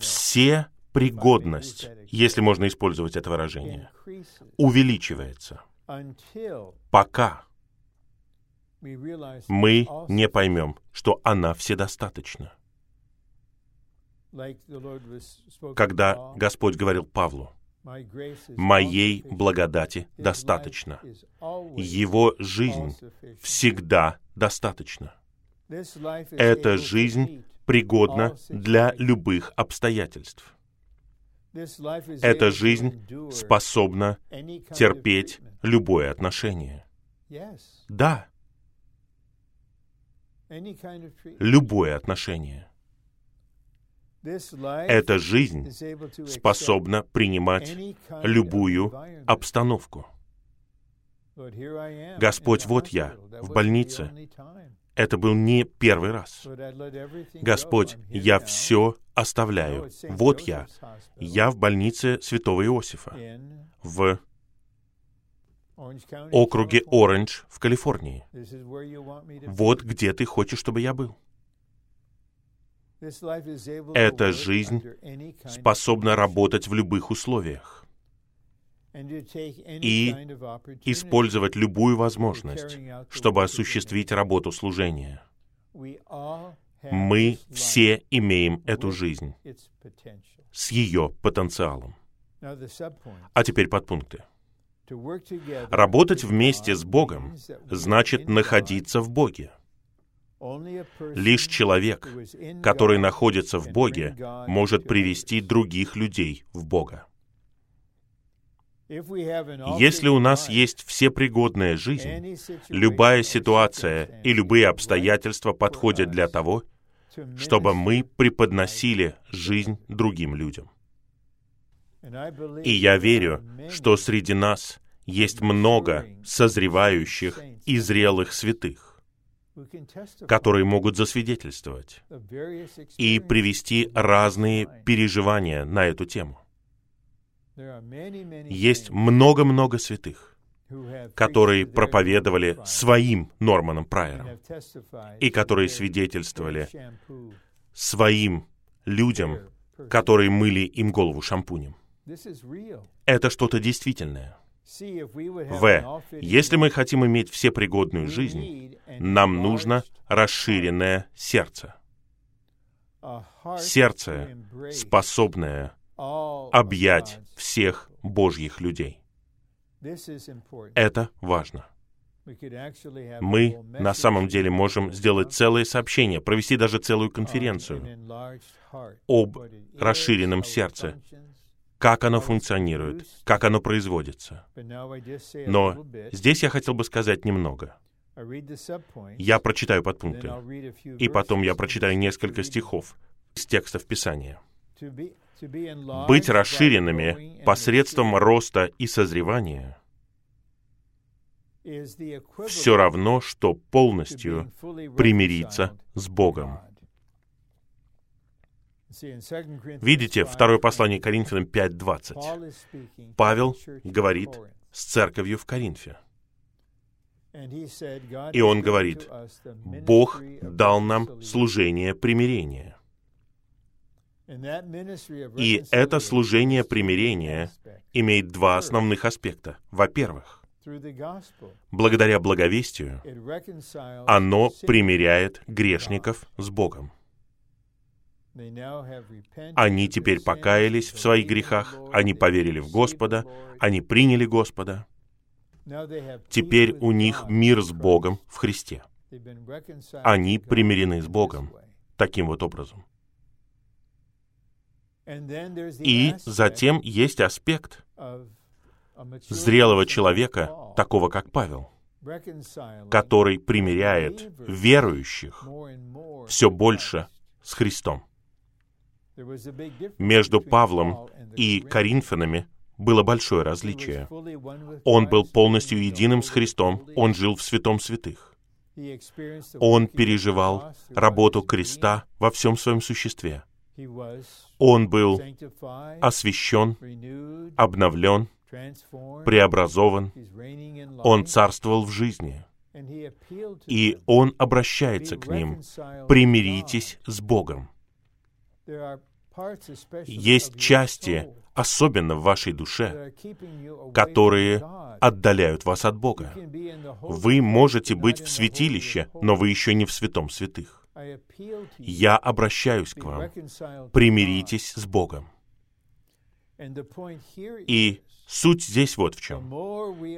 все пригодность, если можно использовать это выражение, увеличивается, пока мы не поймем, что она вседостаточна. Когда Господь говорил Павлу, «Моей благодати достаточно». Его жизнь всегда достаточна. Эта жизнь пригодна для любых обстоятельств. Эта жизнь способна терпеть любое отношение. Да, любое отношение. Эта жизнь способна принимать любую обстановку. Господь, вот я, в больнице. Это был не первый раз. Господь, я все оставляю. Вот я. Я в больнице Святого Иосифа в округе Оранж в Калифорнии. Вот где ты хочешь, чтобы я был. Эта жизнь способна работать в любых условиях и использовать любую возможность, чтобы осуществить работу служения. Мы все имеем эту жизнь с ее потенциалом. А теперь подпункты. Работать вместе с Богом значит находиться в Боге. Лишь человек, который находится в Боге, может привести других людей в Бога. Если у нас есть всепригодная жизнь, любая ситуация и любые обстоятельства подходят для того, чтобы мы преподносили жизнь другим людям. И я верю, что среди нас есть много созревающих и зрелых святых, которые могут засвидетельствовать и привести разные переживания на эту тему. Есть много-много святых, которые проповедовали своим Норманом Прайером и которые свидетельствовали своим людям, которые мыли им голову шампунем. Это что-то действительное. В. Если мы хотим иметь всепригодную жизнь, нам нужно расширенное сердце. Сердце, способное объять всех Божьих людей. Это важно. Мы на самом деле можем сделать целое сообщение, провести даже целую конференцию об расширенном сердце, как оно функционирует, как оно производится. Но здесь я хотел бы сказать немного. Я прочитаю подпункты, и потом я прочитаю несколько стихов из текстов Писания быть расширенными посредством роста и созревания все равно, что полностью примириться с Богом. Видите, второе послание Коринфянам 5.20. Павел говорит с церковью в Коринфе. И он говорит, Бог дал нам служение примирения. И это служение примирения имеет два основных аспекта. Во-первых, благодаря благовестию оно примиряет грешников с Богом. Они теперь покаялись в своих грехах, они поверили в Господа, они приняли Господа. Теперь у них мир с Богом в Христе. Они примирены с Богом таким вот образом. И затем есть аспект зрелого человека, такого как Павел, который примиряет верующих все больше с Христом. Между Павлом и Коринфянами было большое различие. Он был полностью единым с Христом, он жил в святом святых. Он переживал работу креста во всем своем существе. Он был освящен, обновлен, преобразован. Он царствовал в жизни. И Он обращается к ним. Примиритесь с Богом. Есть части, особенно в вашей душе, которые отдаляют вас от Бога. Вы можете быть в святилище, но вы еще не в святом святых. Я обращаюсь к вам. Примиритесь с Богом. И суть здесь вот в чем.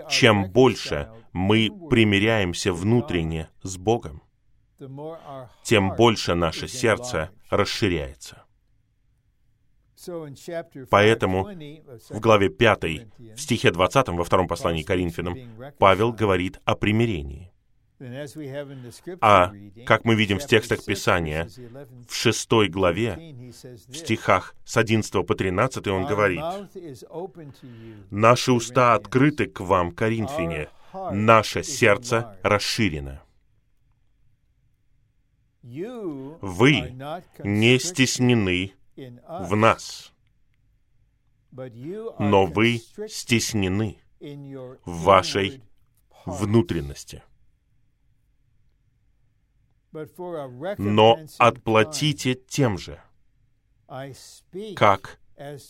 Чем больше мы примиряемся внутренне с Богом, тем больше наше сердце расширяется. Поэтому в главе 5, в стихе 20 во втором послании Коринфянам, Павел говорит о примирении. А, как мы видим в текстах Писания, в шестой главе, в стихах с 11 по 13, он говорит, «Наши уста открыты к вам, Коринфяне, наше сердце расширено». Вы не стеснены в нас, но вы стеснены в вашей внутренности. Но отплатите тем же, как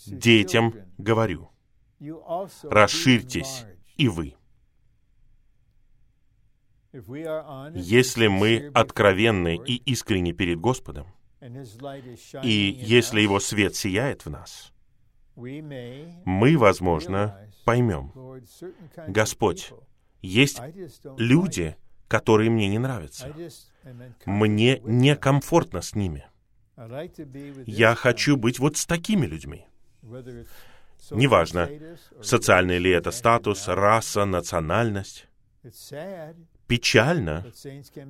детям говорю. Расширьтесь и вы. Если мы откровенны и искренни перед Господом, и если Его свет сияет в нас, мы, возможно, поймем, Господь, есть люди, которые мне не нравятся. Мне некомфортно с ними. Я хочу быть вот с такими людьми. Неважно, социальный ли это статус, раса, национальность. Печально,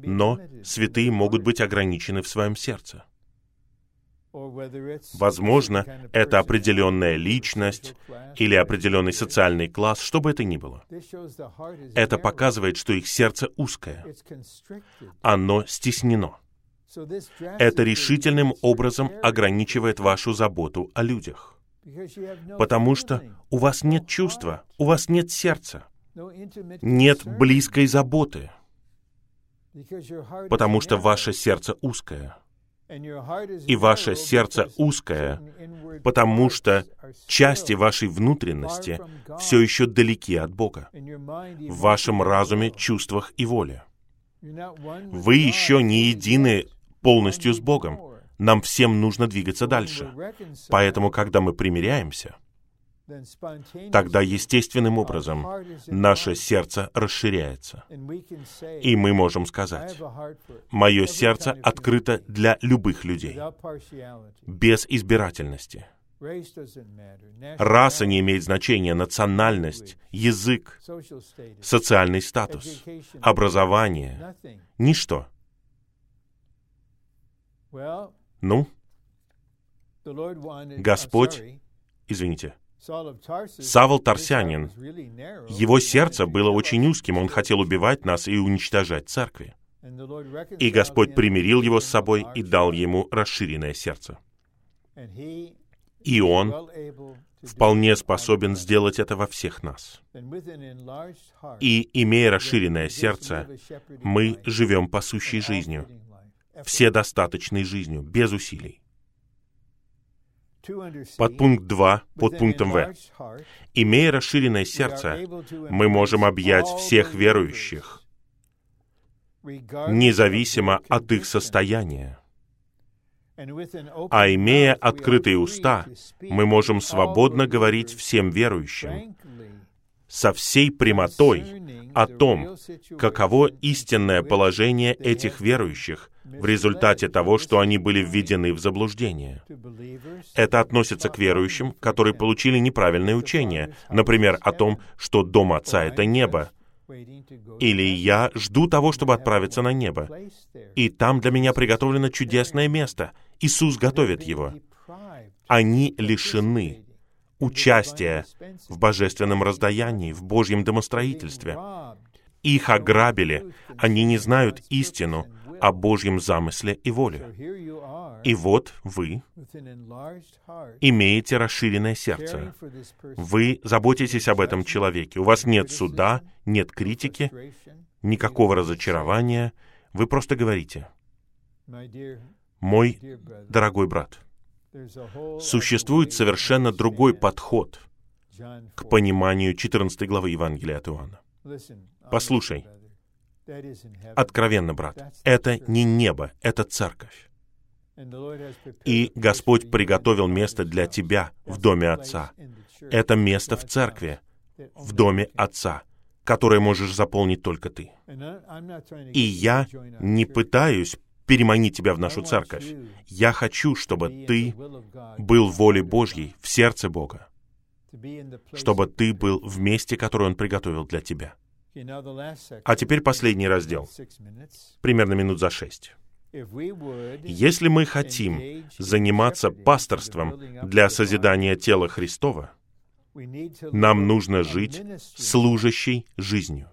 но святые могут быть ограничены в своем сердце. Возможно, это определенная личность или определенный социальный класс, что бы это ни было. Это показывает, что их сердце узкое. Оно стеснено. Это решительным образом ограничивает вашу заботу о людях. Потому что у вас нет чувства, у вас нет сердца, нет близкой заботы, потому что ваше сердце узкое и ваше сердце узкое, потому что части вашей внутренности все еще далеки от Бога, в вашем разуме, чувствах и воле. Вы еще не едины полностью с Богом. Нам всем нужно двигаться дальше. Поэтому, когда мы примиряемся, тогда естественным образом наше сердце расширяется. И мы можем сказать, мое сердце открыто для любых людей, без избирательности. Раса не имеет значения, национальность, язык, социальный статус, образование, ничто. Ну, Господь, извините, Савл Тарсянин, его сердце было очень узким, он хотел убивать нас и уничтожать церкви. И Господь примирил его с собой и дал ему расширенное сердце. И он вполне способен сделать это во всех нас. И, имея расширенное сердце, мы живем посущей жизнью, все достаточной жизнью, без усилий. Подпункт 2 под пунктом В. Имея расширенное сердце, мы можем объять всех верующих, независимо от их состояния. А имея открытые уста, мы можем свободно говорить всем верующим со всей прямотой о том, каково истинное положение этих верующих в результате того, что они были введены в заблуждение. Это относится к верующим, которые получили неправильное учение, например, о том, что дом Отца — это небо, или я жду того, чтобы отправиться на небо, и там для меня приготовлено чудесное место. Иисус готовит его. Они лишены участия в божественном раздаянии, в Божьем домостроительстве. Их ограбили, они не знают истину о Божьем замысле и воле. И вот вы имеете расширенное сердце. Вы заботитесь об этом человеке. У вас нет суда, нет критики, никакого разочарования, вы просто говорите, «Мой дорогой брат, существует совершенно другой подход к пониманию 14 главы Евангелия от Иоанна. Послушай, откровенно, брат, это не небо, это церковь. И Господь приготовил место для тебя в доме Отца. Это место в церкви, в доме Отца, которое можешь заполнить только ты. И я не пытаюсь переманить тебя в нашу церковь. Я хочу, чтобы ты был в воле Божьей, в сердце Бога, чтобы ты был в месте, которое Он приготовил для тебя. А теперь последний раздел, примерно минут за шесть. Если мы хотим заниматься пасторством для созидания тела Христова, нам нужно жить служащей жизнью.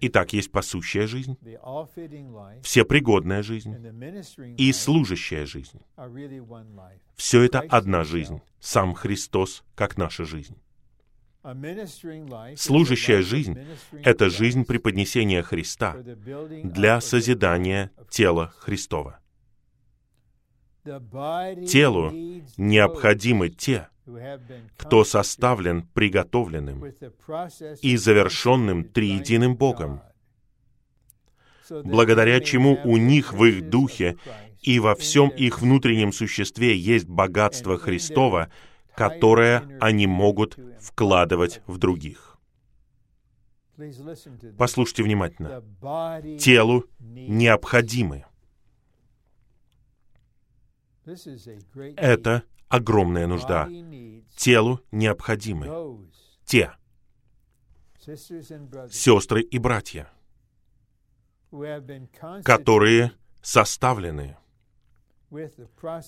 Итак, есть пасущая жизнь, всепригодная жизнь и служащая жизнь. Все это одна жизнь, сам Христос как наша жизнь. Служащая жизнь — это жизнь преподнесения Христа для созидания тела Христова. Телу необходимы те, кто составлен приготовленным и завершенным триединым Богом, благодаря чему у них в их духе и во всем их внутреннем существе есть богатство Христова, которое они могут вкладывать в других. Послушайте внимательно. Телу необходимы. Это огромная нужда. Телу необходимы те сестры и братья, которые составлены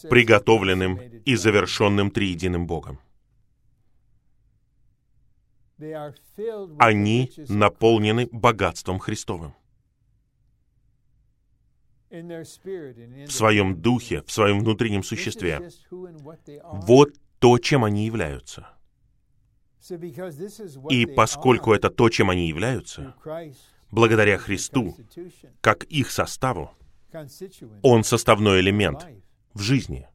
приготовленным и завершенным триединым Богом. Они наполнены богатством Христовым. В своем духе, в своем внутреннем существе. Вот то, чем они являются. И поскольку это то, чем они являются, благодаря Христу, как их составу, он составной элемент в жизни.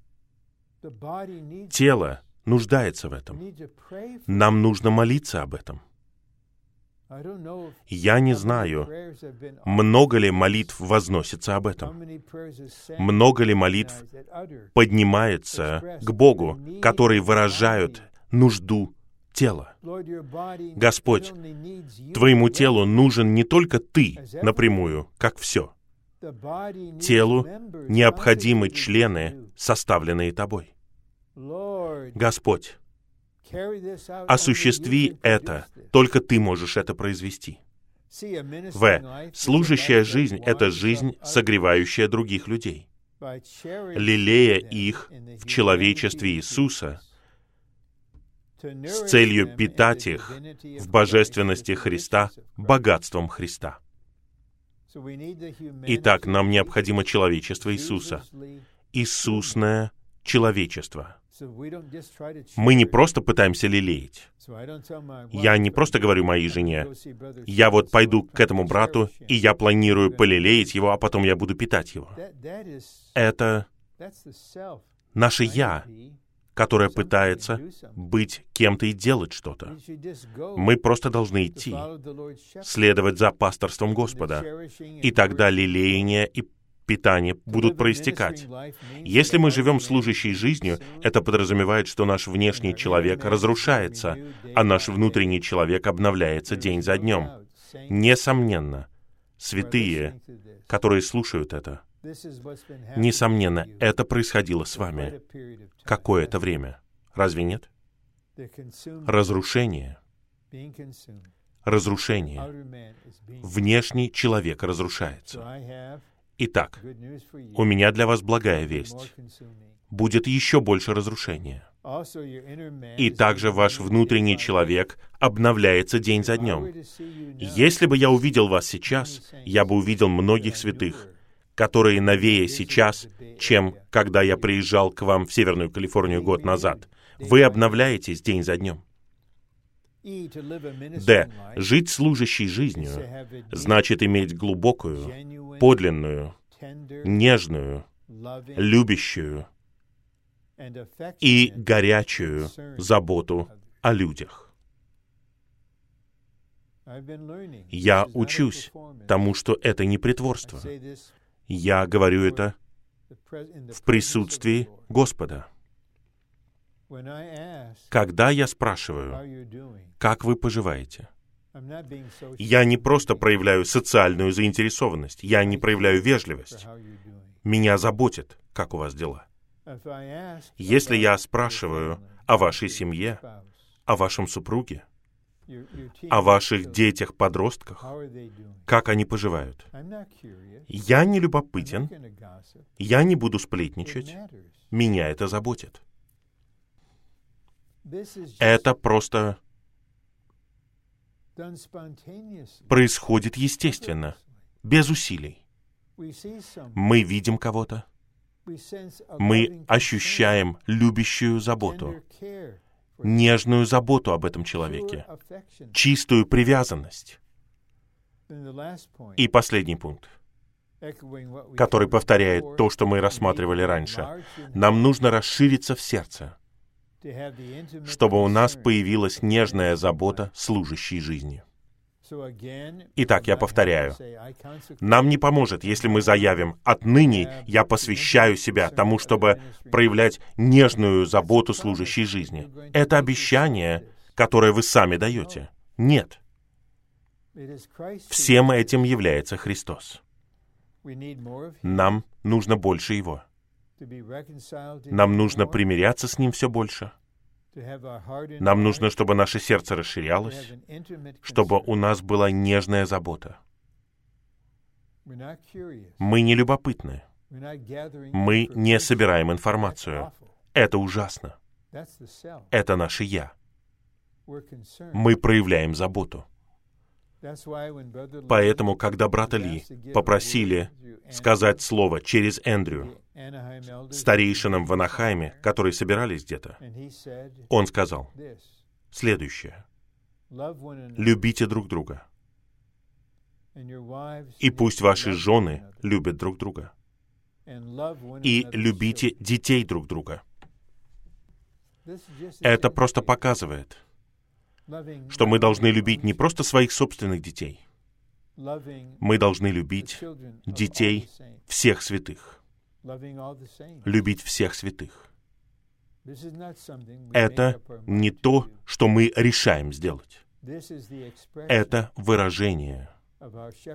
Тело нуждается в этом. Нам нужно молиться об этом. Я не знаю, много ли молитв возносится об этом, много ли молитв поднимается к Богу, которые выражают нужду тела. Господь, Твоему телу нужен не только Ты напрямую, как все. Телу необходимы члены, составленные Тобой. Господь, осуществи это, только Ты можешь это произвести. В. Служащая жизнь — это жизнь, согревающая других людей. Лелея их в человечестве Иисуса с целью питать их в божественности Христа, богатством Христа. Итак, нам необходимо человечество Иисуса. Иисусное человечество. Мы не просто пытаемся лелеять. Я не просто говорю моей жене, я вот пойду к этому брату, и я планирую полелеять его, а потом я буду питать его. Это наше «я», которое пытается быть кем-то и делать что-то. Мы просто должны идти, следовать за пасторством Господа, и тогда лелеяние и питание будут проистекать. Если мы живем служащей жизнью, это подразумевает, что наш внешний человек разрушается, а наш внутренний человек обновляется день за днем. Несомненно, святые, которые слушают это, Несомненно, это происходило с вами какое-то время. Разве нет? Разрушение. Разрушение. Внешний человек разрушается. Итак, у меня для вас благая весть. Будет еще больше разрушения. И также ваш внутренний человек обновляется день за днем. Если бы я увидел вас сейчас, я бы увидел многих святых, которые новее сейчас, чем когда я приезжал к вам в Северную Калифорнию год назад. Вы обновляетесь день за днем. Д. Жить служащей жизнью значит иметь глубокую, подлинную, нежную, любящую и горячую заботу о людях. Я учусь тому, что это не притворство. Я говорю это в присутствии Господа. Когда я спрашиваю, как вы поживаете, я не просто проявляю социальную заинтересованность, я не проявляю вежливость. Меня заботит, как у вас дела. Если я спрашиваю о вашей семье, о вашем супруге, о ваших детях-подростках, как они поживают. Я не любопытен, я не буду сплетничать, меня это заботит. Это просто происходит естественно, без усилий. Мы видим кого-то, мы ощущаем любящую заботу, нежную заботу об этом человеке, чистую привязанность. И последний пункт, который повторяет то, что мы рассматривали раньше. Нам нужно расшириться в сердце, чтобы у нас появилась нежная забота служащей жизни. Итак, я повторяю, нам не поможет, если мы заявим, отныне я посвящаю себя тому, чтобы проявлять нежную заботу служащей жизни. Это обещание, которое вы сами даете. Нет. Всем этим является Христос. Нам нужно больше Его. Нам нужно примиряться с Ним все больше. Нам нужно, чтобы наше сердце расширялось, чтобы у нас была нежная забота. Мы не любопытны. Мы не собираем информацию. Это ужасно. Это наше «я». Мы проявляем заботу. Поэтому, когда брата Ли попросили сказать слово через Эндрю старейшинам в Анахайме, которые собирались где-то, он сказал следующее. «Любите друг друга, и пусть ваши жены любят друг друга, и любите детей друг друга». Это просто показывает — что мы должны любить не просто своих собственных детей, мы должны любить детей всех святых, любить всех святых. Это не то, что мы решаем сделать. Это выражение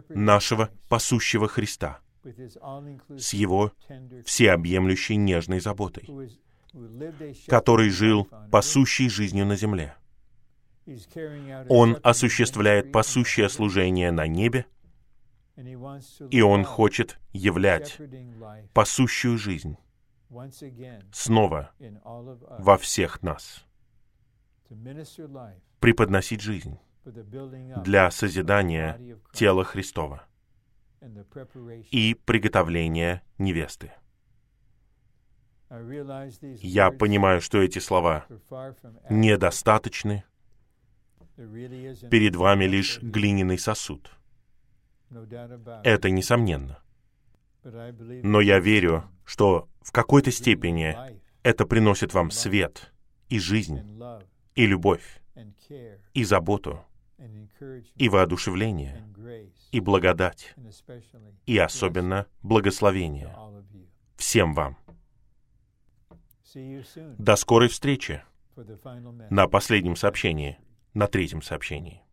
нашего пасущего Христа с Его всеобъемлющей нежной заботой, который жил пасущей жизнью на земле — он осуществляет пасущее служение на небе, и Он хочет являть пасущую жизнь снова во всех нас, преподносить жизнь для созидания тела Христова и приготовления невесты. Я понимаю, что эти слова недостаточны, Перед вами лишь глиняный сосуд. Это несомненно. Но я верю, что в какой-то степени это приносит вам свет и жизнь, и любовь, и заботу, и воодушевление, и благодать, и особенно благословение всем вам. До скорой встречи на последнем сообщении – на третьем сообщении.